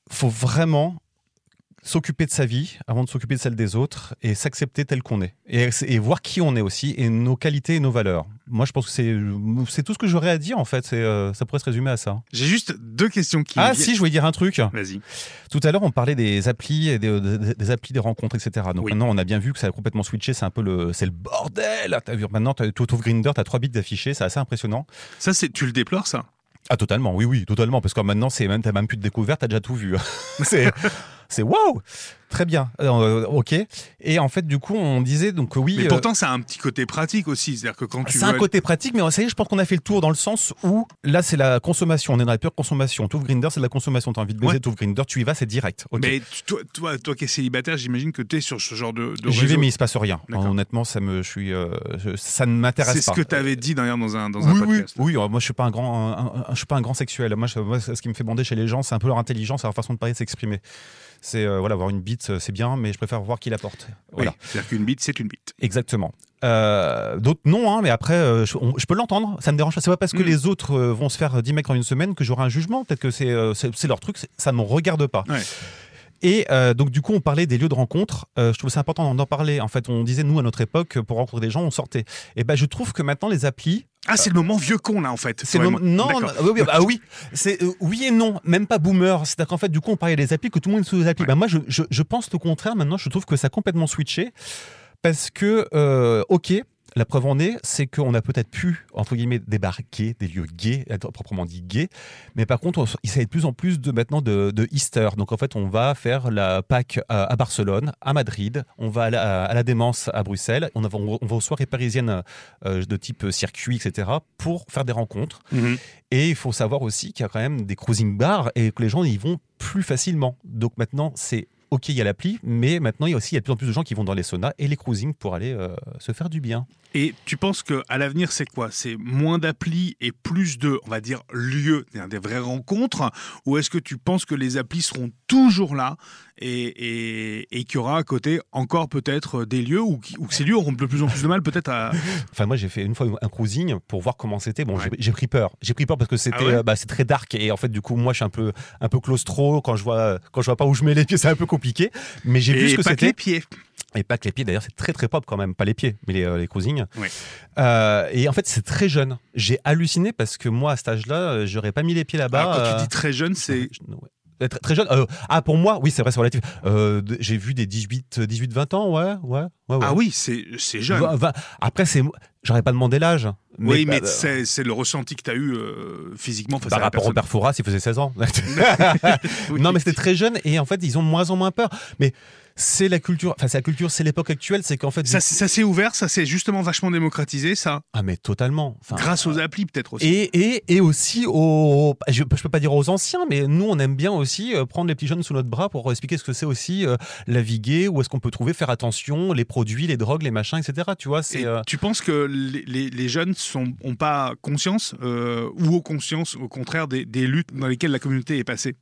faut vraiment s'occuper de sa vie avant de s'occuper de celle des autres et s'accepter tel qu'on est et, et voir qui on est aussi et nos qualités et nos valeurs. Moi, je pense que c'est tout ce que j'aurais à dire en fait. C'est, euh, ça pourrait se résumer à ça. J'ai juste deux questions qui. Ah si, je voulais dire un truc. Vas-y. Tout à l'heure, on parlait des applis, et des, des- des applis, des rencontres, etc. Donc Oui. maintenant, on a bien vu que ça a complètement switché. C'est un peu le, c'est le bordel. Vu maintenant, tu ouvres Grinder, t'as trois bits d'affichés, c'est assez impressionnant. Ça, c'est tu le déplores, ça? Ah totalement, oui, oui, totalement. Parce que maintenant, c'est même, t'as même plus de découverte, t'as déjà tout vu. c'est, c'est waouh, très bien. Euh, ok. Et en fait, du coup, on disait donc oui. Mais euh, pourtant, ça a un petit côté pratique aussi. C'est-à-dire que quand tu c'est veux un côté pratique, mais ça y est, je pense qu'on a fait le tour dans le sens où là, c'est la consommation. On est dans la pure consommation. Tu ouvres Grinder, c'est de la consommation. T'as envie de baiser, Ouais. Grinder, tu y vas, c'est direct. Mais toi, toi, toi qui es célibataire, j'imagine que tu es sur ce genre de, de J'y vais, mais il se passe rien. Honnêtement, ça me, je suis, euh, je- ça ne m'intéresse C'est pas. ce que tu avais dit d'ailleurs dans un, dans oui, oui, podcast. oui. alors moi, je suis pas un grand, un- un- je suis pas un grand sexuel. Moi, je- moi, ce qui me fait bander chez les gens, c'est un peu leur intelligence leur façon de parler, de s'exprimer. C'est voilà, avoir une bite, c'est bien, mais je préfère voir qui la porte. Voilà, Oui, C'est-à-dire qu'une bite, c'est une bite. exactement. Euh, D'autres non, hein, mais après, euh, je, on- je peux l'entendre. Ça me dérange pas. C'est pas parce que Mm. les autres euh, vont se faire 10 mecs en une semaine que j'aurai un jugement. Peut-être que c'est euh, leur truc. Ça me regarde pas. Ouais. Et euh, donc du coup, on parlait des lieux de rencontre. Euh, je trouve c'est important d'en parler. En fait, on disait nous à notre époque, pour rencontrer des gens, on sortait. Et ben, je trouve que maintenant les applis, Ah, c'est le moment vieux con, là, en fait. c'est le moment- non, oui, oui, bah oui, c'est euh, oui et non, même pas boomer. C'est-à-dire qu'en fait, du coup, on parlait des applis que tout le monde est sous les applis. Ouais. Bah, moi, je, je, je pense le contraire. Maintenant, je trouve que ça a complètement switché parce que euh, ok. La preuve en est, c'est qu'on a peut-être pu, entre guillemets, débarquer des lieux gays, être proprement dit gays, mais par contre, on il s'agit de plus en plus de maintenant de, de Easter. Donc en fait, on va faire la Pâques à, à Barcelone, à Madrid, on va à la, à la Démence à Bruxelles, on, va- on va aux soirées parisiennes euh, de type circuit, etc., pour faire des rencontres. Mhm. Et il faut savoir aussi qu'il y a quand même des cruising bars et que les gens y vont plus facilement. Donc maintenant, c'est OK, il y a l'appli, mais maintenant, il y a aussi il y a de plus en plus de gens qui vont dans les saunas et les cruising pour aller euh, se faire du bien. Et tu penses que à l'avenir, c'est quoi? C'est moins d'applis et plus de, on va dire, lieux, des vraies rencontres? Ou est-ce que tu penses que les applis seront toujours là et, et, et qu'il y aura à côté encore peut-être des lieux ou, que ces lieux auront de plus en plus de mal peut-être à... Enfin, moi, j'ai fait une fois un cruising pour voir comment c'était. Bon, Ouais. j'ai- pris peur. J'ai pris peur parce que c'était, Ah ouais? euh, bah, c'est très dark et en fait, du coup, moi, je suis un peu, un peu claustro. Quand je vois, quand je vois pas où je mets les pieds, c'est un peu compliqué. Mais j'ai vu ce que pas que c'était. les pieds. Et pas que les pieds, d'ailleurs, c'est très très propre quand même, pas les pieds, mais les, euh, les cruisings. Euh, et en fait, c'est très jeune. J'ai halluciné parce que moi, à cet âge-là, euh, j'aurais pas mis les pieds là-bas. Alors, quand euh, tu dis très jeune, c'est... ouais. Euh, Très, très jeune. euh, ah, pour moi, oui, c'est vrai, c'est relatif. Euh, J'ai vu des 18, 18, 20 ans, ouais, ouais, ouais. ouais. Ah oui, c'est c'est jeune. Après, c'est, j'aurais pas demandé l'âge. oui, mais c'est c'est le ressenti que tu as eu euh, physiquement face par à la rapport au Fouras, il faisait 16 ans. Oui. Non, mais c'était très jeune et en fait, ils ont de moins en moins peur. Mais c'est la culture, enfin, c'est la culture, c'est l'époque actuelle, c'est qu'en fait. Ça, ça s'est ouvert, ça s'est justement vachement démocratisé, ça, Ah, mais totalement. Enfin, grâce aux applis peut-être aussi. Et, et, et aussi aux, je, je peux pas dire aux anciens, mais nous on aime bien aussi euh, prendre les petits jeunes sous notre bras pour expliquer ce que c'est aussi euh, la où est-ce qu'on peut trouver, faire attention, les produits, les drogues, les machins, etc. Tu vois, c'est Et euh, Tu penses que les, les- les jeunes sont, ont pas conscience euh, ou au conscience, au contraire, des, des luttes dans lesquelles la communauté est passée?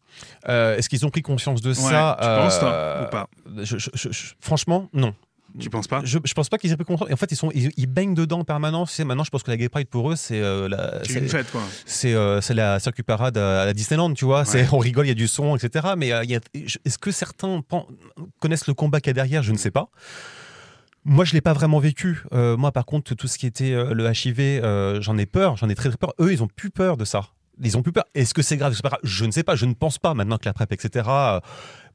Euh, est-ce qu'ils ont pris conscience de ça tu penses, toi, euh, ou pas? Je- je- je- je- Franchement, non. Tu penses pas? Je, je pense pas qu'ils aient pris conscience. Et en fait, ils sont, ils, ils baignent dedans en permanence. Sais, maintenant, je pense que la Gay Pride pour eux, c'est euh, la, C'est une fête, quoi. c'est euh, c'est la circuit parade à, à la Disneyland, tu vois. C'est on rigole, il y a du son, etc. Mais euh, y a- est-ce que certains pen- connaissent le combat qu'il y a derrière? Je ne sais pas. Moi, je l'ai pas vraiment vécu. Moi, par contre, tout ce qui était le HIV, j'en ai peur. J'en ai très, très peur. Eux, ils ont plus peur de ça. Ils ont plus peur. Est-ce que c'est C'est grave? Je ne sais pas. Je ne pense pas. Maintenant que la PrEP, etc.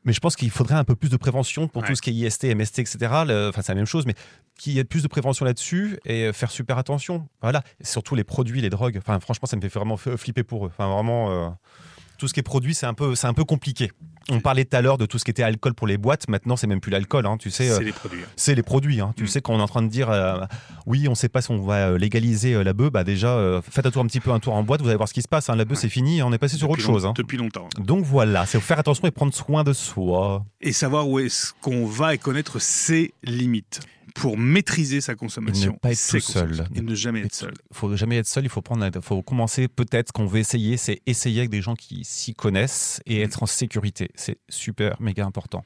euh, Mais je pense qu'il faudrait un peu plus de prévention pour Ouais. tout ce qui est IST, MST, etc. Le- Enfin, c'est la même chose, mais qu'il y ait plus de prévention là-dessus et faire super attention. Voilà. Et surtout les produits, les drogues. Enfin, franchement, ça me fait vraiment flipper pour eux. Enfin, vraiment, euh, tout ce qui est produit, c'est un peu, c'est un peu compliqué. On parlait tout à l'heure de tout ce qui était alcool pour les boîtes. Maintenant, c'est même plus l'alcool. hein, tu sais, euh, C'est les produits. c'est les produits. hein. Tu Mm. sais qu'on est en train de dire, euh, oui, on sait pas si on va euh, légaliser euh, la bœuf. Bah déjà, euh, faites un tour un petit peu un tour en boîte. Vous allez voir ce qui se passe. hein. La bœuf, Ouais. c'est fini. On est passé sur autre long- chose. hein. Depuis longtemps. Donc voilà, c'est faire attention et prendre soin de soi. Et savoir où est-ce qu'on va et connaître ses limites pour maîtriser sa consommation. Et ne pas être tout seul. Et ne jamais être seul. Il faut jamais être seul. Il faut prendre, faut commencer peut-être qu'on veut essayer, c'est essayer avec des gens qui s'y connaissent et être en sécurité. C'est super méga important.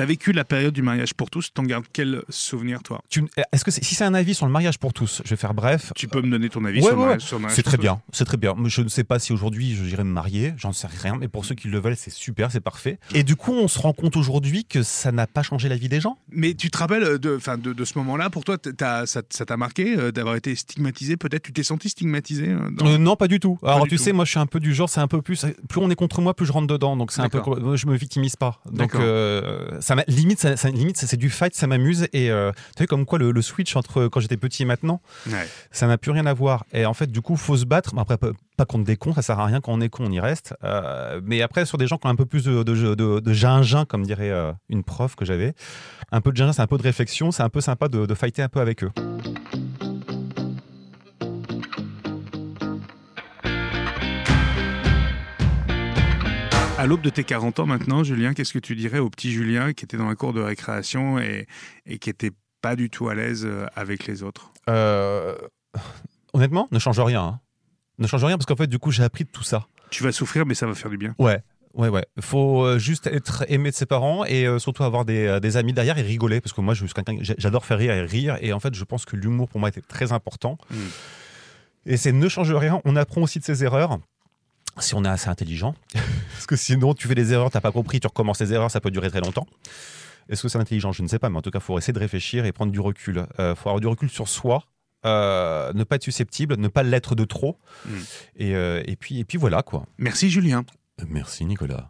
T'as vécu la période du mariage pour tous. T'en gardes quel souvenir, toi? Tu- Est-ce que si c'est un avis sur le mariage pour tous, je vais faire bref. Tu peux me donner ton avis Ouais, sur, le ouais, mariage, le mariage C'est très tous bien, c'est très bien. Je ne sais pas si aujourd'hui j'irai me marier, j'en sais rien, mais pour ceux qui le veulent, c'est super, c'est parfait. Et du coup, on se rend compte aujourd'hui que ça n'a pas changé la vie des gens? Mais tu te rappelles de, enfin, de, de ce moment-là, pour toi, ça t'a marqué euh, d'avoir été stigmatisé Peut-être? Tu t'es senti stigmatisé euh, dans- Euh, non, pas du tout. Alors, du tu tout. sais, moi, je suis un peu du genre, c'est un peu plus. Plus on est contre moi, plus je rentre dedans. Donc, c'est un peu. Je me victimise pas. Donc, euh, ça limite, ça, ça- limite, ça, c'est du fight, ça m'amuse. Et euh, tu sais, comme quoi, le, le switch entre quand j'étais petit et maintenant, Ouais. ça n'a plus rien à voir. Et en fait, du coup, faut se battre. Après, pas- pas contre des cons, ça sert à rien. Quand on est con, on y reste. Euh, mais après, sur des gens qui ont un peu plus de, de, de, de gingin, comme dirait euh, une prof que j'avais, un peu de gingin, c'est un peu de réflexion, c'est un peu sympa de, de fighter un peu avec eux. À l'aube de tes 40 ans maintenant, Julien, qu'est-ce que tu dirais au petit Julien qui était dans la cour de récréation et, et qui était pas du tout à l'aise euh, avec les autres? Euh, honnêtement, ne change rien. hein. Ne change rien parce qu'en fait, du coup, j'ai appris de tout ça. Tu vas souffrir, mais ça va faire du bien. Ouais. Ouais, ouais. Faut euh, juste être aimé de ses parents et euh, surtout avoir des, des amis derrière et rigoler parce que moi, je suis quelqu'un, j'ai- j'adore faire rire et rire et en fait, je pense que l'humour pour moi était très important. Mm. Et c'est ne change rien. On apprend aussi de ses erreurs si on est assez intelligent parce que sinon, tu fais des erreurs, t'as pas compris, tu recommences les erreurs, ça peut durer très longtemps. Est-ce que c'est intelligent? Je ne sais pas, mais en tout cas, il faut essayer de réfléchir et prendre du recul. Il faut avoir du recul sur soi. euh, ne pas être susceptible, ne pas l'être de trop, Mm. et, euh, et puis et puis voilà quoi. Merci Julien. Merci Nicolas.